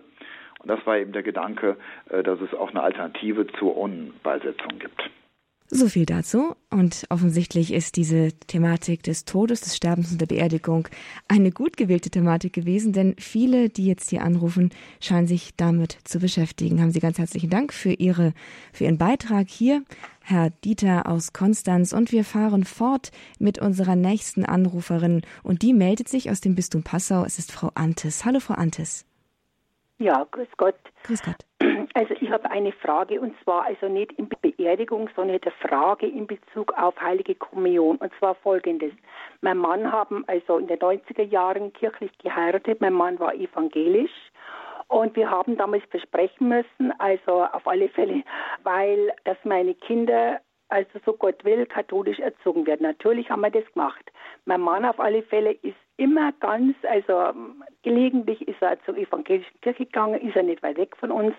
Und das war eben der Gedanke, äh, dass es auch eine Alternative zur Urnenbeisetzung gibt. So viel dazu. Und offensichtlich ist diese Thematik des Todes, des Sterbens und der Beerdigung eine gut gewählte Thematik gewesen, denn viele, die jetzt hier anrufen, scheinen sich damit zu beschäftigen. Haben Sie ganz herzlichen Dank für Ihre, für Ihren Beitrag hier, Herr Dieter aus Konstanz. Und wir fahren fort mit unserer nächsten Anruferin. Und die meldet sich aus dem Bistum Passau. Es ist Frau Antes. Hallo, Frau Antes. Ja, grüß Gott. Grüß Gott. Also ich habe eine Frage und zwar also nicht in Beerdigung, sondern eine Frage in Bezug auf Heilige Kommunion und zwar folgendes. Mein Mann haben also in den 90er Jahren kirchlich geheiratet, mein Mann war evangelisch und wir haben damals versprechen müssen, also auf alle Fälle, weil dass meine Kinder also so Gott will, katholisch erzogen werden. Natürlich haben wir das gemacht. Mein Mann auf alle Fälle ist immer ganz, also gelegentlich ist er zur evangelischen Kirche gegangen, ist er nicht weit weg von uns,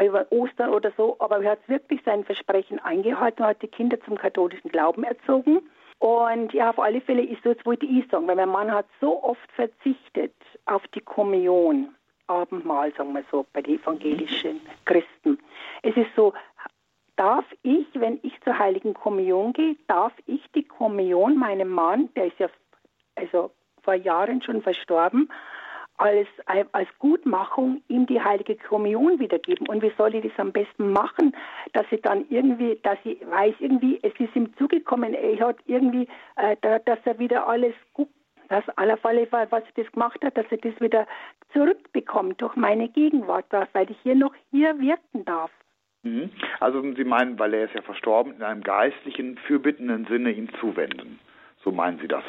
über Ostern oder so, aber er hat wirklich sein Versprechen eingehalten hat die Kinder zum katholischen Glauben erzogen. Und ja, auf alle Fälle ist so, jetzt wollte ich sagen, weil mein Mann hat so oft verzichtet auf die Kommunion, Abendmahl, sagen wir so, bei den evangelischen Christen. Es ist so, darf ich, wenn ich zur Heiligen Kommunion gehe, darf ich die Kommunion meinem Mann, der ist ja also vor Jahren schon verstorben, als, als Gutmachung ihm die heilige Kommunion wiedergeben. Und wie soll ich das am besten machen, dass ich dann irgendwie, dass ich weiß, irgendwie, es ist ihm zugekommen, er hat irgendwie, äh, dass er wieder alles gut, dass aller Falle, was er das gemacht hat, dass er das wieder zurückbekommt durch meine Gegenwart, weil ich hier noch hier wirken darf. Mhm. Also Sie meinen, weil er ist ja verstorben, in einem geistlichen, fürbittenden Sinne ihm zuwenden. So meinen Sie das?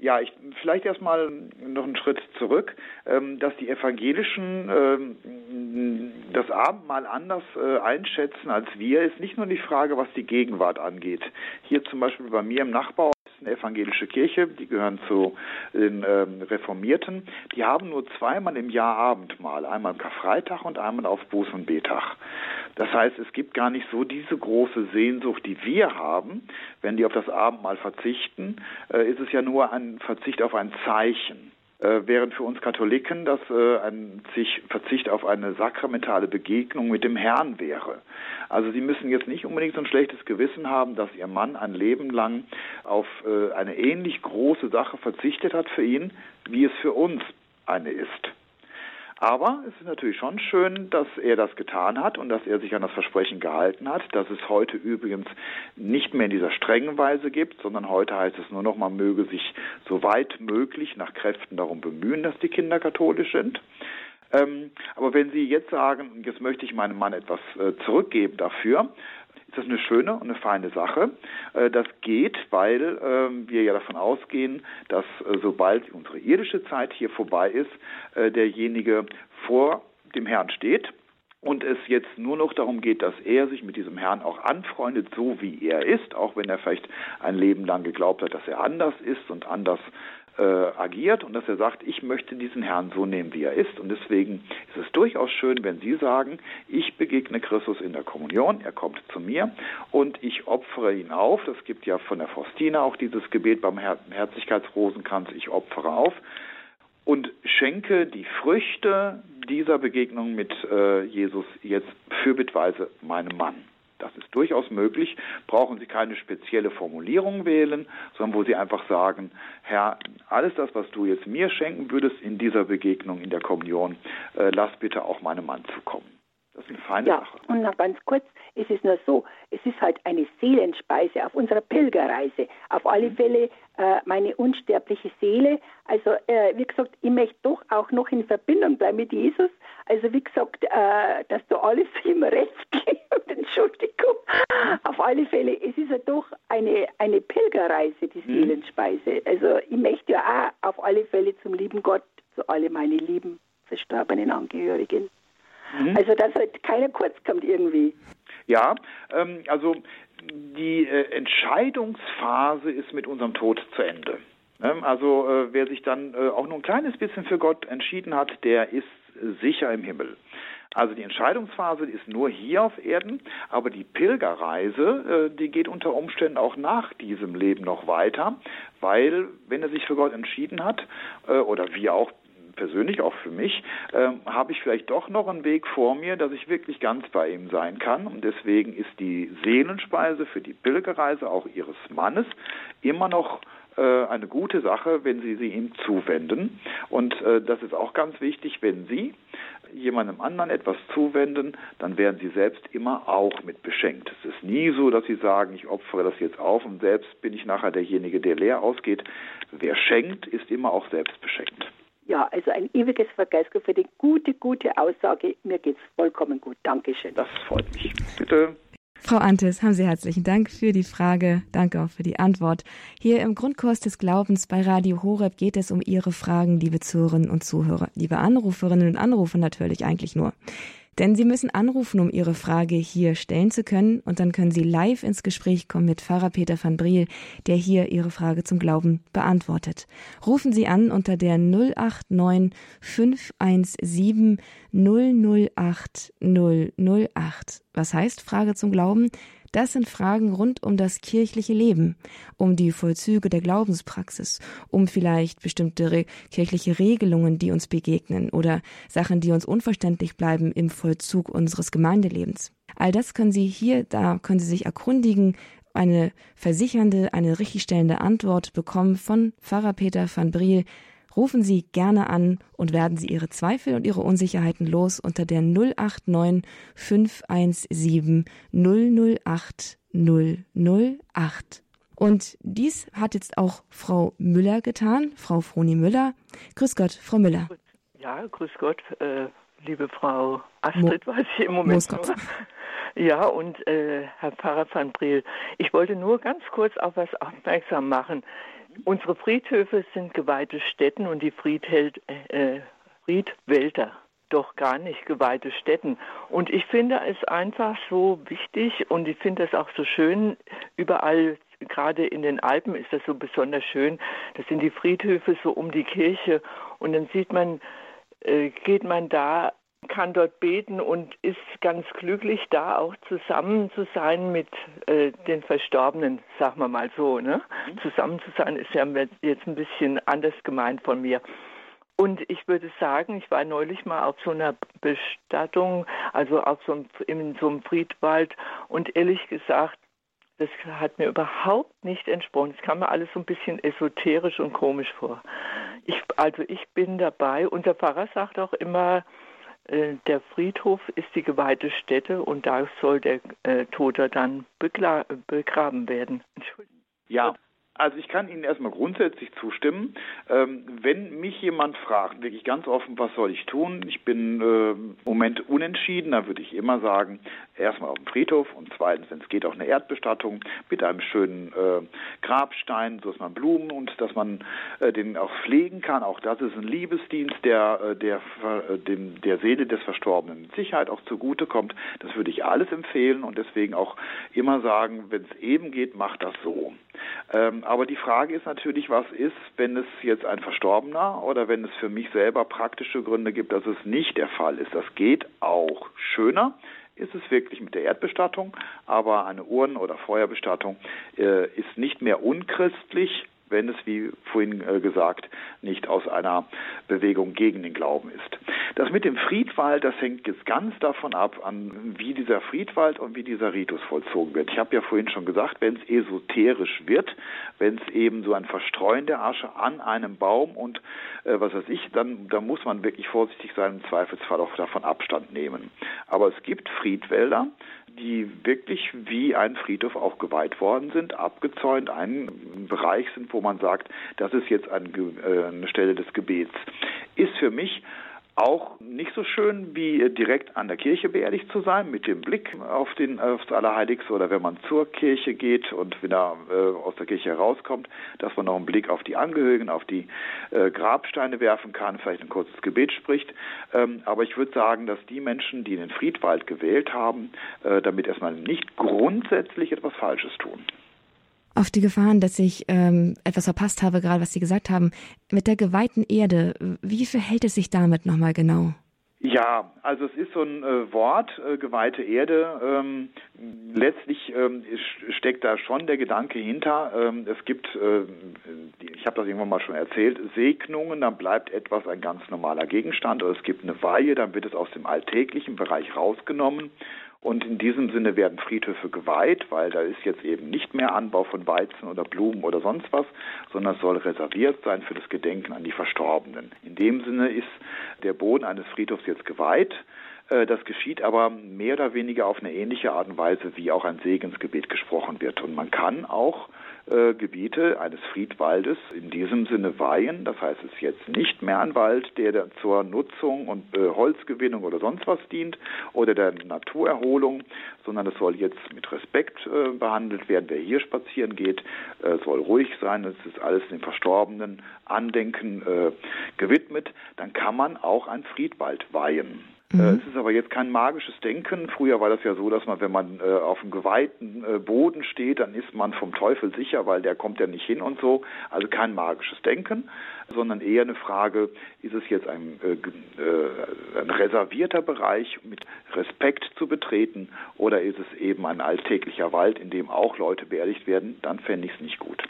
Ja, ich vielleicht erstmal noch einen Schritt zurück, ähm, dass die Evangelischen ähm, das Abendmahl anders äh, einschätzen als wir, ist nicht nur die Frage, was die Gegenwart angeht. Hier zum Beispiel bei mir im Nachbau eine evangelische Kirche, die gehören zu den ähm, Reformierten. Die haben nur zweimal im Jahr Abendmahl, einmal am Karfreitag und einmal auf Buß- und Betag. Das heißt, es gibt gar nicht so diese große Sehnsucht, die wir haben. Wenn die auf das Abendmahl verzichten, äh, ist es ja nur ein Verzicht auf ein Zeichen. Äh, während für uns Katholiken das äh, ein sich Verzicht auf eine sakramentale Begegnung mit dem Herrn wäre. Also Sie müssen jetzt nicht unbedingt so ein schlechtes Gewissen haben, dass Ihr Mann ein Leben lang auf äh, eine ähnlich große Sache verzichtet hat für ihn, wie es für uns eine ist. Aber es ist natürlich schon schön, dass er das getan hat und dass er sich an das Versprechen gehalten hat, dass es heute übrigens nicht mehr in dieser strengen Weise gibt, sondern heute heißt es nur noch, man möge sich so weit möglich nach Kräften darum bemühen, dass die Kinder katholisch sind. Ähm, aber wenn Sie jetzt sagen, jetzt möchte ich meinem Mann etwas äh, zurückgeben dafür, ist das eine schöne und eine feine Sache. Äh, das geht, weil ähm, wir ja davon ausgehen, dass äh, sobald unsere irdische Zeit hier vorbei ist, äh, derjenige vor dem Herrn steht und es jetzt nur noch darum geht, dass er sich mit diesem Herrn auch anfreundet, so wie er ist, auch wenn er vielleicht ein Leben lang geglaubt hat, dass er anders ist und anders äh, agiert und dass er sagt, ich möchte diesen Herrn so nehmen, wie er ist. Und deswegen ist es durchaus schön, wenn Sie sagen, ich begegne Christus in der Kommunion, er kommt zu mir und ich opfere ihn auf. Das gibt ja von der Faustina auch dieses Gebet beim Her Herzlichkeitsrosenkranz, ich opfere auf und schenke die Früchte dieser Begegnung mit äh, Jesus jetzt fürbittweise meinem Mann. Das ist durchaus möglich. Brauchen Sie keine spezielle Formulierung wählen, sondern wo Sie einfach sagen, Herr, alles das, was du jetzt mir schenken würdest in dieser Begegnung, in der Kommunion, äh, lass bitte auch meinem Mann zukommen. Das ist eine feine ja, Sache. Und noch ganz kurz, es ist nur so, es ist halt eine Seelenspeise auf unserer Pilgerreise. Auf alle mhm. Fälle äh, meine unsterbliche Seele. Also äh, wie gesagt, ich möchte doch auch noch in Verbindung bleiben mit Jesus. Also wie gesagt, äh, dass du alles ihm recht gibst. Entschuldigung. Auf alle Fälle, es ist ja doch eine, eine Pilgerreise, die mhm. Seelenspeise. Also ich möchte ja auch auf alle Fälle zum lieben Gott, zu alle meine lieben verstorbenen Angehörigen Mhm. Also dass halt keiner kurz kommt irgendwie. Ja, ähm, also die äh, Entscheidungsphase ist mit unserem Tod zu Ende. Ähm, also äh, wer sich dann äh, auch nur ein kleines bisschen für Gott entschieden hat, der ist sicher im Himmel. Also die Entscheidungsphase ist nur hier auf Erden, aber die Pilgerreise, die geht unter Umständen auch nach diesem Leben noch weiter, weil wenn er sich für Gott entschieden hat, oder wir auch persönlich, auch für mich, äh, habe ich vielleicht doch noch einen Weg vor mir, dass ich wirklich ganz bei ihm sein kann. Und deswegen ist die Seelenspeise für die Pilgerreise auch ihres Mannes immer noch äh, eine gute Sache, wenn Sie sie ihm zuwenden. Und äh, das ist auch ganz wichtig, wenn Sie jemandem anderen etwas zuwenden, dann werden Sie selbst immer auch mit beschenkt. Es ist nie so, dass Sie sagen, ich opfere das jetzt auf und selbst bin ich nachher derjenige, der leer ausgeht. Wer schenkt, ist immer auch selbst beschenkt. Ja, also ein ewiges Vergelt's für die gute, gute Aussage. Mir geht's vollkommen gut. Dankeschön. Das freut mich. Bitte. Frau Antes, haben Sie herzlichen Dank für die Frage. Danke auch für die Antwort. Hier im Grundkurs des Glaubens bei Radio Horeb geht es um Ihre Fragen, liebe Zuhörerinnen und Zuhörer, liebe Anruferinnen und Anrufer natürlich eigentlich nur. Denn Sie müssen anrufen, um Ihre Frage hier stellen zu können. Und dann können Sie live ins Gespräch kommen mit Pfarrer Peter van Briel, der hier Ihre Frage zum Glauben beantwortet. Rufen Sie an unter der 089 517 008 008. Was heißt Frage zum Glauben? Das sind Fragen rund um das kirchliche Leben, um die Vollzüge der Glaubenspraxis, um vielleicht bestimmte re kirchliche Regelungen, die uns begegnen oder Sachen, die uns unverständlich bleiben im Vollzug unseres Gemeindelebens. All das können Sie hier, da können Sie sich erkundigen, eine versichernde, eine richtigstellende Antwort bekommen von Pfarrer Peter van Briel, Rufen Sie gerne an und werden Sie Ihre Zweifel und Ihre Unsicherheiten los unter der 089 517 008 008. Und dies hat jetzt auch Frau Müller getan, Frau Froni Müller. Grüß Gott, Frau Müller. Ja, grüß Gott, äh, liebe Frau Astrid, Mo weiß ich im Moment nur. Ja, und äh, Herr Pfarrer van Briel, ich wollte nur ganz kurz auf was aufmerksam machen. Unsere Friedhöfe sind geweihte Stätten und die Friedheld, äh, Friedwälder doch gar nicht geweihte Stätten. Und ich finde es einfach so wichtig und ich finde es auch so schön, überall, gerade in den Alpen ist das so besonders schön, das sind die Friedhöfe so um die Kirche und dann sieht man, äh, geht man da kann dort beten und ist ganz glücklich, da auch zusammen zu sein mit äh, den Verstorbenen, sagen wir mal so. Ne? Mhm. Zusammen zu sein ist ja jetzt ein bisschen anders gemeint von mir. Und ich würde sagen, ich war neulich mal auf so einer Bestattung, also auf so einem, in so einem Friedwald und ehrlich gesagt, das hat mir überhaupt nicht entsprochen. Es kam mir alles so ein bisschen esoterisch und komisch vor. Ich, also ich bin dabei. Unser Pfarrer sagt auch immer, der Friedhof ist die geweihte Stätte und da soll der äh, Tote dann begraben werden. Ja, also ich kann Ihnen erstmal grundsätzlich zustimmen. Ähm, wenn mich jemand fragt, wirklich ganz offen, was soll ich tun? Ich bin äh, im Moment unentschieden, dann würde ich immer sagen, erstmal auf dem Friedhof und zweitens, wenn es geht, auch eine Erdbestattung mit einem schönen äh, Grabstein, so dass man Blumen und dass man äh, den auch pflegen kann. Auch das ist ein Liebesdienst, der äh, der äh, dem, der Seele des Verstorbenen mit Sicherheit auch zugutekommt. Das würde ich alles empfehlen und deswegen auch immer sagen, wenn es eben geht, macht das so. Ähm, aber die Frage ist natürlich, was ist, wenn es jetzt ein Verstorbener oder wenn es für mich selber praktische Gründe gibt, dass es nicht der Fall ist. Das geht auch schöner ist es wirklich mit der Erdbestattung, aber eine Urnen- oder Feuerbestattung äh, ist nicht mehr unchristlich, wenn es, wie vorhin äh, gesagt, nicht aus einer Bewegung gegen den Glauben ist. Das mit dem Friedwald, das hängt jetzt ganz davon ab, an wie dieser Friedwald und wie dieser Ritus vollzogen wird. Ich habe ja vorhin schon gesagt, wenn es esoterisch wird, wenn es eben so ein Verstreuen der Asche an einem Baum und äh, was weiß ich, dann, dann muss man wirklich vorsichtig sein, im Zweifelsfall auch davon Abstand nehmen. Aber es gibt Friedwälder, die wirklich wie ein Friedhof auch geweiht worden sind, abgezäunt, ein Bereich sind, wo man sagt, das ist jetzt eine Stelle des Gebets. Ist für mich Auch nicht so schön wie direkt an der Kirche beerdigt zu sein, mit dem Blick auf den aufs Allerheiligste oder wenn man zur Kirche geht und wieder äh, aus der Kirche herauskommt, dass man noch einen Blick auf die Angehörigen, auf die äh, Grabsteine werfen kann, vielleicht ein kurzes Gebet spricht. Ähm, aber ich würde sagen, dass die Menschen, die den Friedwald gewählt haben, äh, damit erstmal nicht grundsätzlich etwas Falsches tun auf die Gefahren, dass ich ähm, etwas verpasst habe, gerade was Sie gesagt haben. Mit der geweihten Erde, wie verhält es sich damit nochmal genau? Ja, also es ist so ein äh, Wort, äh, geweihte Erde. Ähm, letztlich ähm, steckt da schon der Gedanke hinter. Ähm, es gibt, äh, ich habe das irgendwann mal schon erzählt, Segnungen, dann bleibt etwas ein ganz normaler Gegenstand. Oder es gibt eine Weihe, dann wird es aus dem alltäglichen Bereich rausgenommen und in diesem Sinne werden Friedhöfe geweiht, weil da ist jetzt eben nicht mehr Anbau von Weizen oder Blumen oder sonst was, sondern es soll reserviert sein für das Gedenken an die Verstorbenen. In dem Sinne ist der Boden eines Friedhofs jetzt geweiht. Äh, das geschieht aber mehr oder weniger auf eine ähnliche Art und Weise, wie auch ein Segensgebet gesprochen wird. Und man kann auch äh, Gebiete eines Friedwaldes in diesem Sinne weihen. Das heißt, es ist jetzt nicht mehr ein Wald, der zur Nutzung und äh, Holzgewinnung oder sonst was dient oder der Naturerholung, sondern es soll jetzt mit Respekt äh, behandelt werden. Wer hier spazieren geht, äh, soll ruhig sein. Es ist alles dem Verstorbenen Andenken gewidmet. Dann kann man auch ein Friedwald weihen. Mhm. Äh, es ist aber jetzt kein magisches Denken. Früher war das ja so, dass man, wenn man äh, auf einem geweihten äh, Boden steht, dann ist man vom Teufel sicher, weil der kommt ja nicht hin und so. Also kein magisches Denken, sondern eher eine Frage, ist es jetzt ein, äh, äh, ein reservierter Bereich mit Respekt zu betreten oder ist es eben ein alltäglicher Wald, in dem auch Leute beerdigt werden? Dann fände ich es nicht gut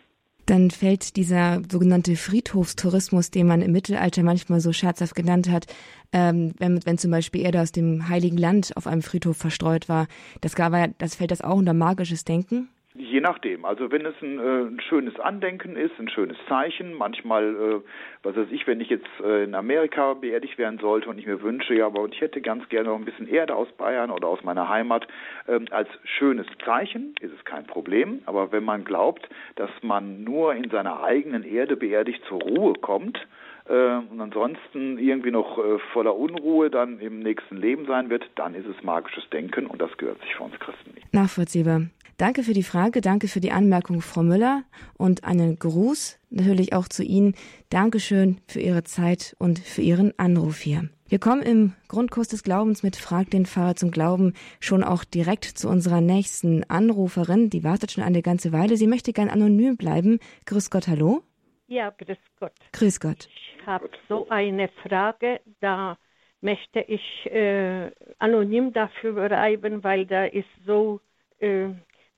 dann fällt dieser sogenannte Friedhofstourismus, den man im Mittelalter manchmal so scherzhaft genannt hat, ähm, wenn, wenn zum Beispiel Erde aus dem Heiligen Land auf einem Friedhof verstreut war, das, gab, das fällt das auch unter magisches Denken? Je nachdem. Also wenn es ein, äh, ein, schönes Andenken ist, ein schönes Zeichen, manchmal, äh, was weiß ich, wenn ich jetzt äh, in Amerika beerdigt werden sollte und ich mir wünsche, ja, aber ich hätte ganz gerne noch ein bisschen Erde aus Bayern oder aus meiner Heimat, ähm, als schönes Zeichen ist es kein Problem. Aber wenn man glaubt, dass man nur in seiner eigenen Erde beerdigt zur Ruhe kommt, und ansonsten irgendwie noch äh, voller Unruhe dann im nächsten Leben sein wird, dann ist es magisches Denken und das gehört sich für uns Christen nicht. Nachvollziehbar. Danke für die Frage, danke für die Anmerkung, Frau Müller, und einen Gruß natürlich auch zu Ihnen. Dankeschön für Ihre Zeit und für Ihren Anruf hier. Wir kommen im Grundkurs des Glaubens mit Frag den Pfarrer zum Glauben schon auch direkt zu unserer nächsten Anruferin. Die wartet schon eine ganze Weile. Sie möchte gern anonym bleiben. Grüß Gott, hallo. Ja, grüß Gott. Grüß Gott. Ich habe so eine Frage, da möchte ich äh, anonym dafür bleiben, weil da ist so äh,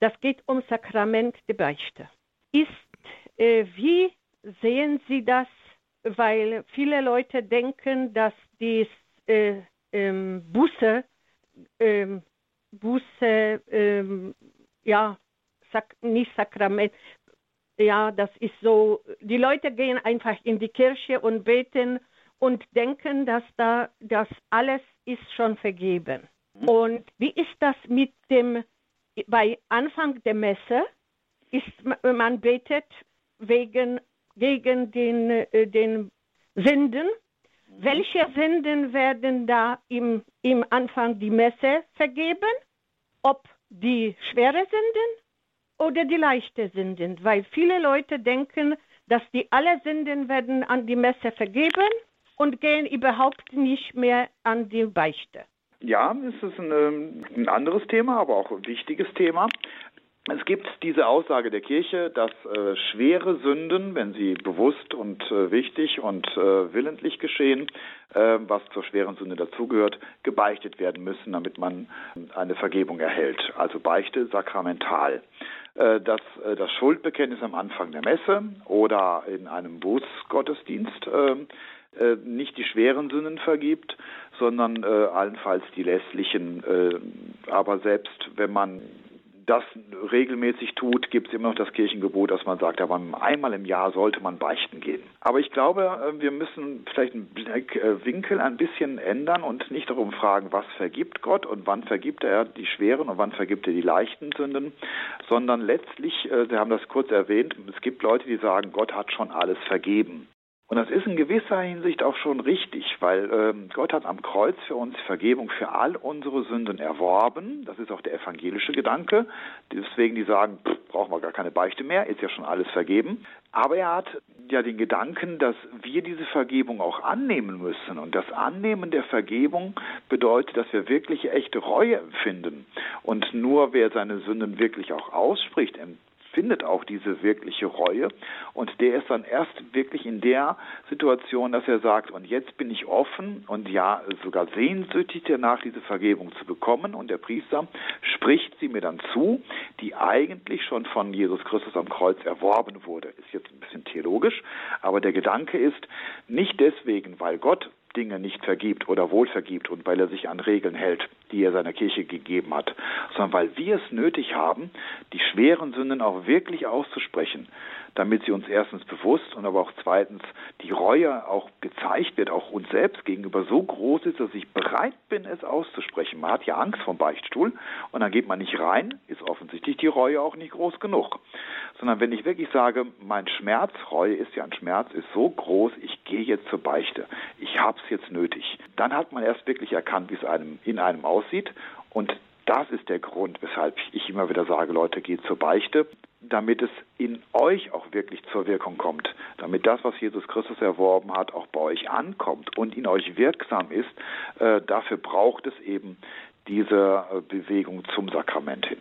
das geht um Sakrament der Beichte. Ist, äh, wie sehen Sie das? Weil viele Leute denken, dass die äh, ähm, Busse, ähm, Busse, ähm, ja, sak nicht Sakrament, ja, das ist so, die Leute gehen einfach in die Kirche und beten und denken, dass da das alles ist schon vergeben. Mhm. Und wie ist das mit dem bei Anfang der Messe ist man betet wegen gegen den, äh, den Sünden. Mhm. Welche Sünden werden da im, im Anfang die Messe vergeben? Ob die schwere Sünden oder die leichte Sünden? Weil viele Leute denken, dass die alle Sünden werden an die Messe vergeben und gehen überhaupt nicht mehr an die Beichte. Ja, es ist ein, ähm, ein anderes Thema, aber auch ein wichtiges Thema. Es gibt diese Aussage der Kirche, dass äh, schwere Sünden, wenn sie bewusst und äh, wichtig und äh, willentlich geschehen, äh, was zur schweren Sünde dazugehört, gebeichtet werden müssen, damit man eine Vergebung erhält. Also Beichte sakramental. Äh, dass äh, das Schuldbekenntnis am Anfang der Messe oder in einem Bußgottesdienst äh, nicht die schweren Sünden vergibt, sondern allenfalls die lässlichen. Aber selbst wenn man das regelmäßig tut, gibt es immer noch das Kirchengebot, dass man sagt, aber einmal im Jahr sollte man beichten gehen. Aber ich glaube, äh, wir müssen vielleicht einen äh, Winkel ein bisschen ändern und nicht darum fragen, was vergibt Gott und wann vergibt er die schweren und wann vergibt er die leichten Sünden, sondern letztlich, Sie haben das kurz erwähnt, es gibt Leute, die sagen, Gott hat schon alles vergeben. Und das ist in gewisser Hinsicht auch schon richtig, weil ähm, Gott hat am Kreuz für uns Vergebung für all unsere Sünden erworben. Das ist auch der evangelische Gedanke. Deswegen die sagen, pff, brauchen wir gar keine Beichte mehr, ist ja schon alles vergeben. Aber er hat ja den Gedanken, dass wir diese Vergebung auch annehmen müssen. Und das Annehmen der Vergebung bedeutet, dass wir wirklich echte Reue empfinden. Und nur wer seine Sünden wirklich auch ausspricht, findet auch diese wirkliche Reue und der ist dann erst wirklich in der Situation, dass er sagt, und jetzt bin ich offen und ja, sogar sehnsüchtig danach, diese Vergebung zu bekommen und der Priester spricht sie mir dann zu, die eigentlich schon von Jesus Christus am Kreuz erworben wurde. Ist jetzt ein bisschen theologisch, aber der Gedanke ist, nicht deswegen, weil Gott Dinge nicht vergibt oder wohl vergibt und weil er sich an Regeln hält, die er seiner Kirche gegeben hat, sondern weil wir es nötig haben, die schweren Sünden auch wirklich auszusprechen, damit sie uns erstens bewusst und aber auch zweitens die Reue auch gezeigt wird, auch uns selbst gegenüber so groß ist, dass ich bereit bin, es auszusprechen. Man hat ja Angst vom Beichtstuhl und dann geht man nicht rein, ist offensichtlich die Reue auch nicht groß genug. Sondern wenn ich wirklich sage, mein Schmerz, Reue ist ja ein Schmerz, ist so groß, ich gehe jetzt zur Beichte, ich habe es jetzt nötig, dann hat man erst wirklich erkannt, wie es einem in einem aussieht und das ist der Grund, weshalb ich immer wieder sage, Leute, geht zur Beichte, damit es in euch auch wirklich zur Wirkung kommt, damit das, was Jesus Christus erworben hat, auch bei euch ankommt und in euch wirksam ist. Äh, dafür braucht es eben diese äh, Bewegung zum Sakrament hin.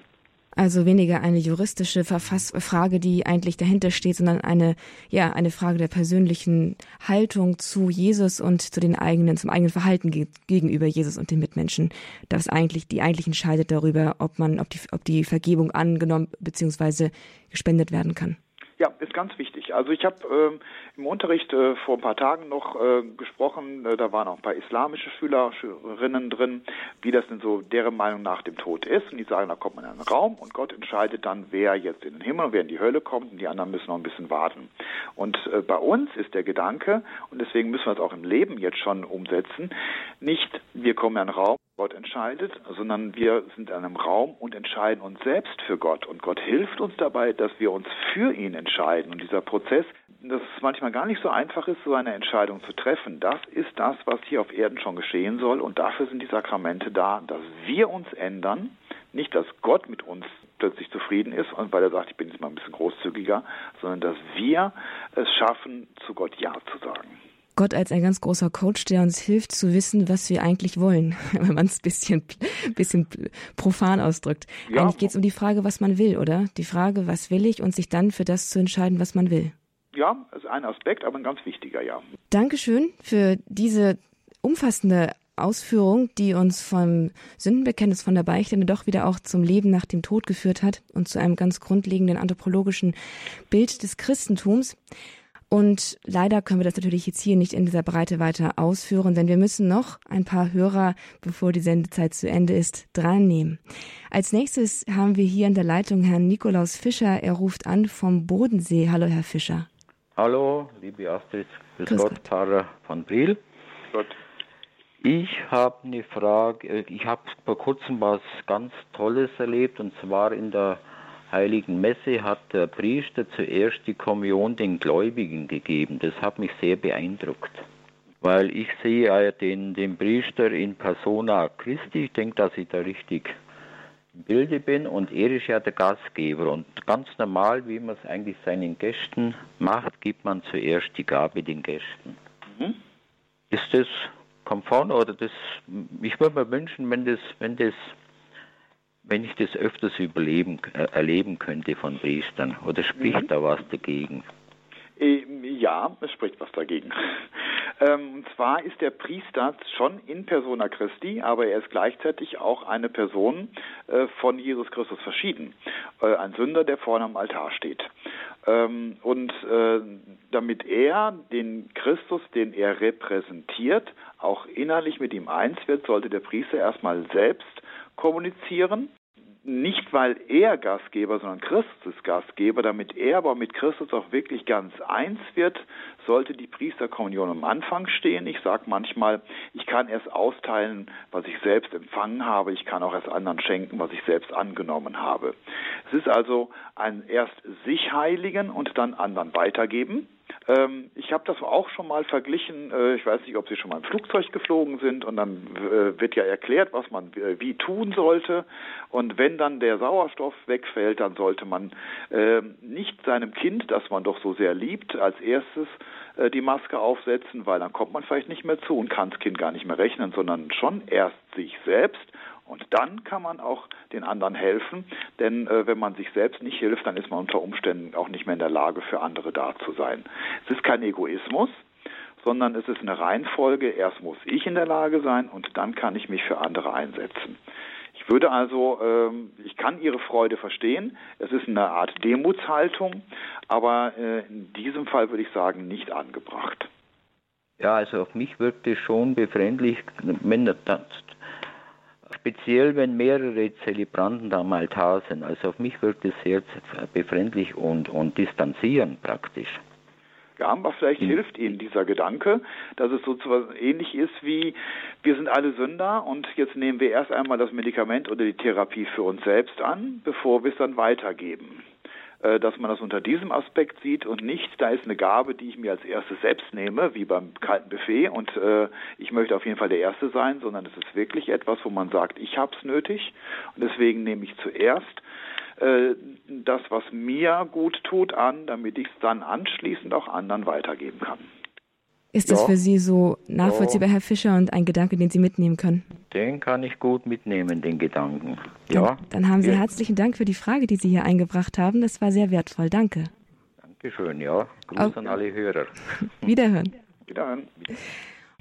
Also weniger eine juristische Verfass Frage, die eigentlich dahinter steht, sondern eine, ja, eine Frage der persönlichen Haltung zu Jesus und zu den eigenen, zum eigenen Verhalten ge gegenüber Jesus und den Mitmenschen. Das eigentlich, die eigentlich entscheidet darüber, ob man, ob die, ob die Vergebung angenommen bzw. gespendet werden kann. Ja, ist ganz wichtig. Also ich habe ähm, im Unterricht äh, vor ein paar Tagen noch äh, gesprochen, äh, da waren auch ein paar islamische Schüler, Schülerinnen drin, wie das denn so deren Meinung nach dem Tod ist. Und die sagen, da kommt man in einen Raum und Gott entscheidet dann, wer jetzt in den Himmel und wer in die Hölle kommt und die anderen müssen noch ein bisschen warten. Und äh, bei uns ist der Gedanke, und deswegen müssen wir es auch im Leben jetzt schon umsetzen, nicht wir kommen in einen Raum, Gott entscheidet, sondern wir sind in einem Raum und entscheiden uns selbst für Gott. Und Gott hilft uns dabei, dass wir uns für ihn entscheiden. Und dieser Prozess, dass es manchmal gar nicht so einfach ist, so eine Entscheidung zu treffen, das ist das, was hier auf Erden schon geschehen soll. Und dafür sind die Sakramente da, dass wir uns ändern. Nicht, dass Gott mit uns plötzlich zufrieden ist und weil er sagt, ich bin jetzt mal ein bisschen großzügiger, sondern dass wir es schaffen, zu Gott Ja zu sagen. Gott als ein ganz großer Coach, der uns hilft zu wissen, was wir eigentlich wollen, wenn man es ein bisschen, bisschen profan ausdrückt. Ja. Eigentlich geht es um die Frage, was man will, oder? Die Frage, was will ich und sich dann für das zu entscheiden, was man will. Ja, das ist ein Aspekt, aber ein ganz wichtiger, ja. Dankeschön für diese umfassende Ausführung, die uns vom Sündenbekenntnis von der Beichte doch wieder auch zum Leben nach dem Tod geführt hat und zu einem ganz grundlegenden anthropologischen Bild des Christentums. Und leider können wir das natürlich jetzt hier nicht in dieser Breite weiter ausführen, denn wir müssen noch ein paar Hörer, bevor die Sendezeit zu Ende ist, dran nehmen. Als nächstes haben wir hier in der Leitung Herrn Nikolaus Fischer. Er ruft an vom Bodensee. Hallo, Herr Fischer. Hallo, liebe Astrid. Grüß, Grüß Gott, Gott, Pfarrer von Briel. Gott. Ich habe eine Frage. Ich habe vor kurzem was ganz Tolles erlebt und zwar in der heiligen Messe hat der Priester zuerst die Kommunion den Gläubigen gegeben. Das hat mich sehr beeindruckt, weil ich sehe den, den Priester in persona Christi. Ich denke, dass ich da richtig im Bilde bin und er ist ja der Gastgeber. Und ganz normal, wie man es eigentlich seinen Gästen macht, gibt man zuerst die Gabe den Gästen. Mhm. Ist das konform oder das? Ich würde mir wünschen, wenn das, wenn das wenn ich das öfters überleben, äh, erleben könnte von Priestern? Oder spricht mhm. da was dagegen? Äh, ja, es spricht was dagegen. Ähm, und zwar ist der Priester schon in persona Christi, aber er ist gleichzeitig auch eine Person äh, von Jesus Christus verschieden. Ein Sünder, der vorne am Altar steht. Ähm, und damit er den Christus, den er repräsentiert, auch innerlich mit ihm eins wird, sollte der Priester erstmal selbst kommunizieren nicht weil er Gastgeber, sondern Christus Gastgeber, damit er aber mit Christus auch wirklich ganz eins wird, sollte die Priesterkommunion am Anfang stehen. Ich sage manchmal, ich kann erst austeilen, was ich selbst empfangen habe, ich kann auch erst anderen schenken, was ich selbst angenommen habe. Es ist also ein erst sich heiligen und dann anderen weitergeben. Ähm, ich habe das auch schon mal verglichen. Äh, ich weiß nicht, ob Sie schon mal im Flugzeug geflogen sind und dann äh, wird ja erklärt, was man äh, wie tun sollte. Und wenn dann der Sauerstoff wegfällt, dann sollte man äh, nicht seinem Kind, das man doch so sehr liebt, als erstes äh, die Maske aufsetzen, weil dann kommt man vielleicht nicht mehr zu und kann das Kind gar nicht mehr rechnen, sondern schon erst sich selbst und dann kann man auch den anderen helfen, denn äh, wenn man sich selbst nicht hilft, dann ist man unter Umständen auch nicht mehr in der Lage, für andere da zu sein. Es ist kein Egoismus, sondern es ist eine Reihenfolge. Erst muss ich in der Lage sein und dann kann ich mich für andere einsetzen. Ich würde also, ähm, ich kann Ihre Freude verstehen. Es ist eine Art Demutshaltung, aber äh, in diesem Fall würde ich sagen, nicht angebracht. Ja, also auf mich wirkt es schon befremdlich, wenn speziell wenn mehrere Zelebranten da am Altar sind. Also auf mich wirkt es sehr befremdlich und, und distanzierend praktisch. Ja, aber vielleicht hilft Ihnen dieser Gedanke, dass es sozusagen ähnlich ist wie, wir sind alle Sünder und jetzt nehmen wir erst einmal das Medikament oder die Therapie für uns selbst an, bevor wir es dann weitergeben. Äh, dass man das unter diesem Aspekt sieht und nicht, da ist eine Gabe, die ich mir als erstes selbst nehme, wie beim kalten Buffet und äh, ich möchte auf jeden Fall der Erste sein, sondern es ist wirklich etwas, wo man sagt, ich habe es nötig und deswegen nehme ich zuerst äh, das, was mir gut tut, an, damit ich es dann anschließend auch anderen weitergeben kann. Ist das ja. für Sie so nachvollziehbar, ja. Herr Fischer, und ein Gedanke, den Sie mitnehmen können? Den kann ich gut mitnehmen, den Gedanken. Dann, ja. Dann haben Sie ja. herzlichen Dank für die Frage, die Sie hier eingebracht haben. Das war sehr wertvoll. Danke. Dankeschön, ja. Gruß okay. an alle Hörer. Wiederhören. Wiederhören.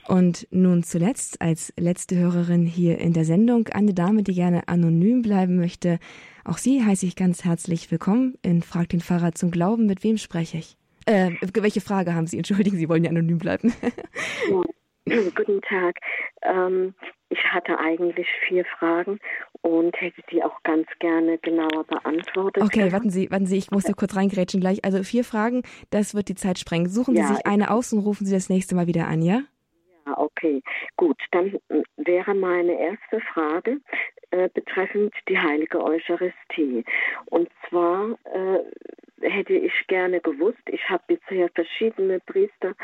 Und nun zuletzt als letzte Hörerin hier in der Sendung eine Dame, die gerne anonym bleiben möchte. Auch Sie heiße ich ganz herzlich willkommen in Frag den Pfarrer zum Glauben. Mit wem spreche ich? Äh, welche Frage haben Sie? Entschuldigen, Sie wollen ja anonym bleiben. Guten Tag. Ähm, ich hatte eigentlich vier Fragen und hätte die auch ganz gerne genauer beantwortet. Okay, warten Sie, warten Sie, ich muss da kurz reingrätschen gleich. Also vier Fragen, das wird die Zeit sprengen. Suchen Sie ja, sich eine aus und rufen Sie das nächste Mal wieder an, ja? Ja, okay. Gut, dann äh, wäre meine erste Frage äh, betreffend die heilige Eucharistie. Und zwar äh, hätte ich gerne gewusst. Ich habe bisher verschiedene Priester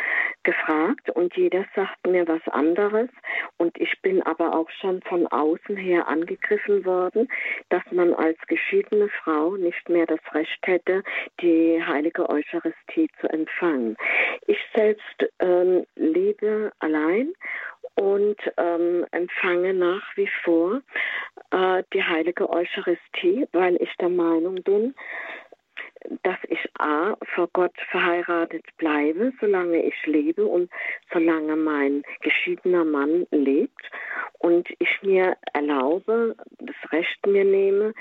gefragt und jeder sagt mir was anderes. Und ich bin aber auch schon von außen her angegriffen worden, dass man als geschiedene Frau nicht mehr das Recht hätte, die heilige Eucharistie zu empfangen. Ich selbst ähm, lebe allein und ähm, empfange nach wie vor äh, die heilige Eucharistie, weil ich der Meinung bin, dass ich A, vor Gott verheiratet bleibe, solange ich lebe und solange mein geschiedener Mann lebt und ich mir erlaube, das Recht mir nehme,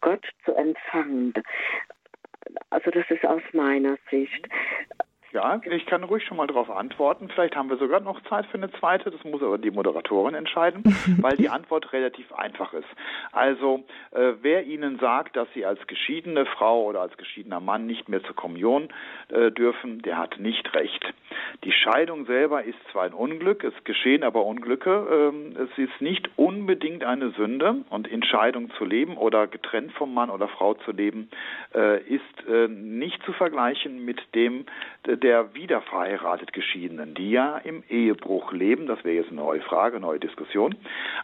Gott zu empfangen. Also das ist aus meiner Sicht. Ja, ich kann ruhig schon mal darauf antworten. Vielleicht haben wir sogar noch Zeit für eine zweite. Das muss aber die Moderatorin entscheiden, weil die Antwort relativ einfach ist. Also, äh, wer Ihnen sagt, dass Sie als geschiedene Frau oder als geschiedener Mann nicht mehr zur Kommunion äh, dürfen, der hat nicht recht. Die Scheidung selber ist zwar ein Unglück, es geschehen aber Unglücke. Ähm, es ist nicht unbedingt eine Sünde und in Scheidung zu leben oder getrennt vom Mann oder Frau zu leben, äh, ist äh, nicht zu vergleichen mit dem, der der wieder verheiratet Geschiedenen, die ja im Ehebruch leben, das wäre jetzt eine neue Frage, neue Diskussion,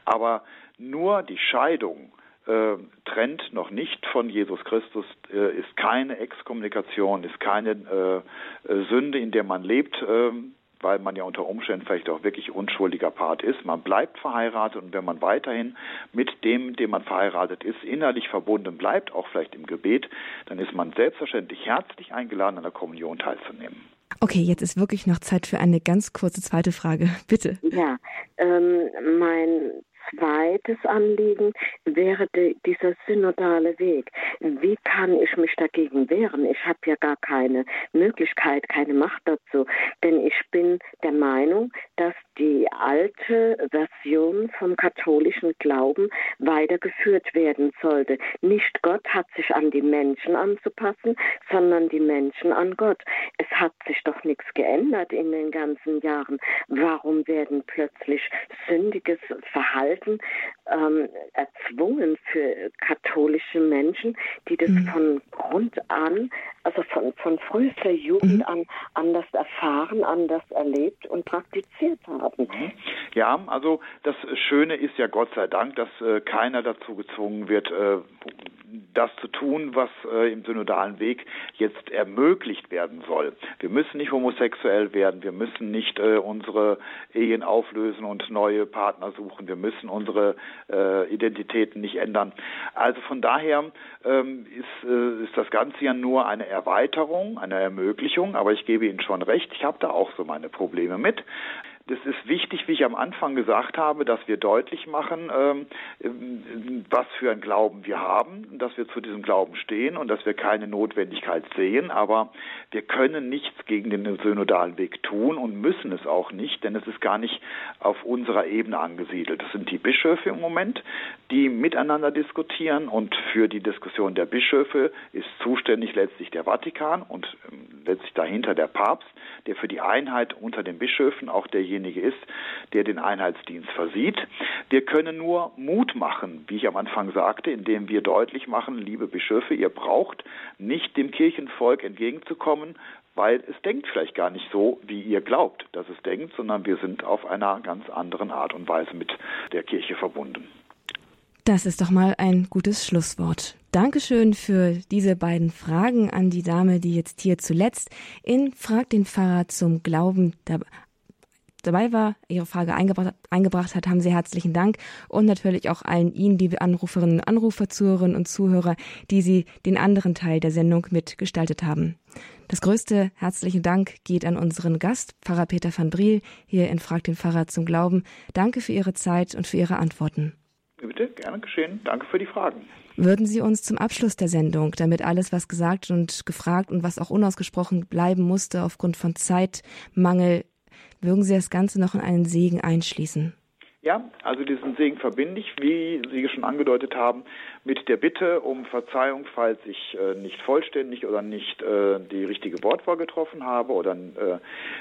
aber nur die Scheidung äh, trennt noch nicht von Jesus Christus, äh, ist keine Exkommunikation, ist keine äh, äh Sünde, in der man lebt, ähm, weil man ja unter Umständen vielleicht auch wirklich unschuldiger Part ist. Man bleibt verheiratet und wenn man weiterhin mit dem, dem man verheiratet ist, innerlich verbunden bleibt, auch vielleicht im Gebet, dann ist man selbstverständlich herzlich eingeladen, an der Kommunion teilzunehmen. Okay, jetzt ist wirklich noch Zeit für eine ganz kurze zweite Frage. Bitte. Ja, ähm, mein zweites Anliegen wäre die, dieser synodale Weg. Wie kann ich mich dagegen wehren? Ich habe ja gar keine Möglichkeit, keine Macht dazu. Denn ich bin der Meinung, dass die alte Version vom katholischen Glauben weitergeführt werden sollte. Nicht Gott hat sich an die Menschen anzupassen, sondern die Menschen an Gott. Es hat sich doch nichts geändert in den ganzen Jahren. Warum werden plötzlich sündiges Verhalten ähm, erzwungen für katholische Menschen, die das mhm. von Grund an also von, von frühester Jugend mhm. an anders erfahren, anders erlebt und praktiziert haben. Mhm. Ja, also das Schöne ist ja Gott sei Dank, dass äh, keiner dazu gezwungen wird, äh, das zu tun, was äh, im synodalen Weg jetzt ermöglicht werden soll. Wir müssen nicht homosexuell werden, wir müssen nicht äh, unsere Ehen auflösen und neue Partner suchen, wir müssen unsere äh, Identitäten nicht ändern. Also von daher ähm, ist, äh, ist das Ganze ja nur eine Erweiterung, eine Ermöglichung, aber ich gebe Ihnen schon recht, ich habe da auch so meine Probleme mit. Das ist wichtig, wie ich am Anfang gesagt habe, dass wir deutlich machen, ähm, was für ein Glauben wir haben, dass wir zu diesem Glauben stehen und dass wir keine Notwendigkeit sehen. Aber wir können nichts gegen den synodalen Weg tun und müssen es auch nicht, denn es ist gar nicht auf unserer Ebene angesiedelt. Das sind die Bischöfe im Moment, die miteinander diskutieren und für die Diskussion der Bischöfe ist zuständig letztlich der Vatikan und ähm, letztlich dahinter der Papst, der für die Einheit unter den Bischöfen auch derjenige ist, der den Einheitsdienst versieht. Wir können nur Mut machen, wie ich am Anfang sagte, indem wir deutlich machen, liebe Bischöfe, ihr braucht nicht dem Kirchenvolk entgegenzukommen, weil es denkt vielleicht gar nicht so, wie ihr glaubt, dass es denkt, sondern wir sind auf einer ganz anderen Art und Weise mit der Kirche verbunden. Das ist doch mal ein gutes Schlusswort. Dankeschön für diese beiden Fragen an die Dame, die jetzt hier zuletzt in Frag den Pfarrer zum Glauben dabei war, ihre Frage eingebracht, eingebracht hat, haben Sie herzlichen Dank und natürlich auch allen Ihnen, liebe Anruferinnen und Anrufer, Zuhörerinnen und Zuhörer, die Sie den anderen Teil der Sendung mitgestaltet haben. Das größte herzlichen Dank geht an unseren Gast, Pfarrer Peter van Briel, hier in Frag den Pfarrer zum Glauben. Danke für Ihre Zeit und für Ihre Antworten. Bitte, gerne geschehen. Danke für die Fragen. Würden Sie uns zum Abschluss der Sendung, damit alles, was gesagt und gefragt und was auch unausgesprochen bleiben musste aufgrund von Zeitmangel, würden Sie das Ganze noch in einen Segen einschließen? Ja, also diesen Segen verbinde ich, wie Sie schon angedeutet haben, mit der Bitte um Verzeihung, falls ich äh, nicht vollständig oder nicht äh, die richtige Wortwahl getroffen habe oder äh,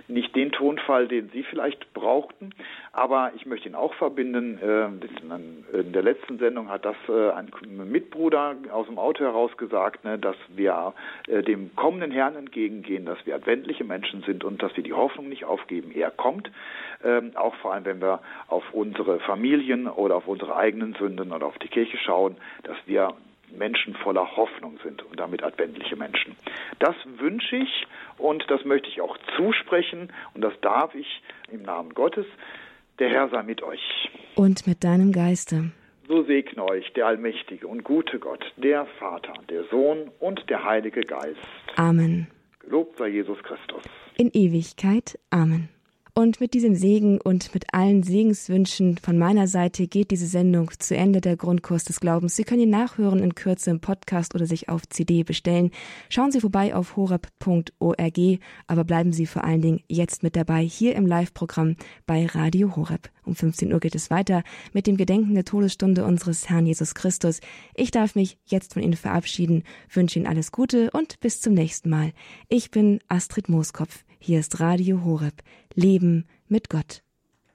nicht den Tonfall, den Sie vielleicht brauchten. Aber ich möchte ihn auch verbinden. Äh, in der letzten Sendung hat das äh, ein Mitbruder aus dem Auto heraus gesagt, ne, dass wir äh, dem kommenden Herrn entgegengehen, dass wir adventliche Menschen sind und dass wir die Hoffnung nicht aufgeben. Er kommt, ähm, auch vor allem, wenn wir auf unsere Familien oder auf unsere eigenen Sünden oder auf die Kirche schauen dass wir Menschen voller Hoffnung sind und damit adventliche Menschen. Das wünsche ich und das möchte ich auch zusprechen und das darf ich im Namen Gottes. Der Herr sei mit euch. Und mit deinem Geiste. So segne euch der allmächtige und gute Gott, der Vater, der Sohn und der Heilige Geist. Amen. Gelobt sei Jesus Christus. In Ewigkeit. Amen. Und mit diesem Segen und mit allen Segenswünschen von meiner Seite geht diese Sendung zu Ende der Grundkurs des Glaubens. Sie können ihn nachhören in Kürze im Podcast oder sich auf CD bestellen. Schauen Sie vorbei auf horeb.org, aber bleiben Sie vor allen Dingen jetzt mit dabei hier im Live-Programm bei Radio Horeb. Um 15 Uhr geht es weiter mit dem Gedenken der Todesstunde unseres Herrn Jesus Christus. Ich darf mich jetzt von Ihnen verabschieden, wünsche Ihnen alles Gute und bis zum nächsten Mal. Ich bin Astrid Mooskopf. Hier ist Radio Horeb. Leben mit Gott.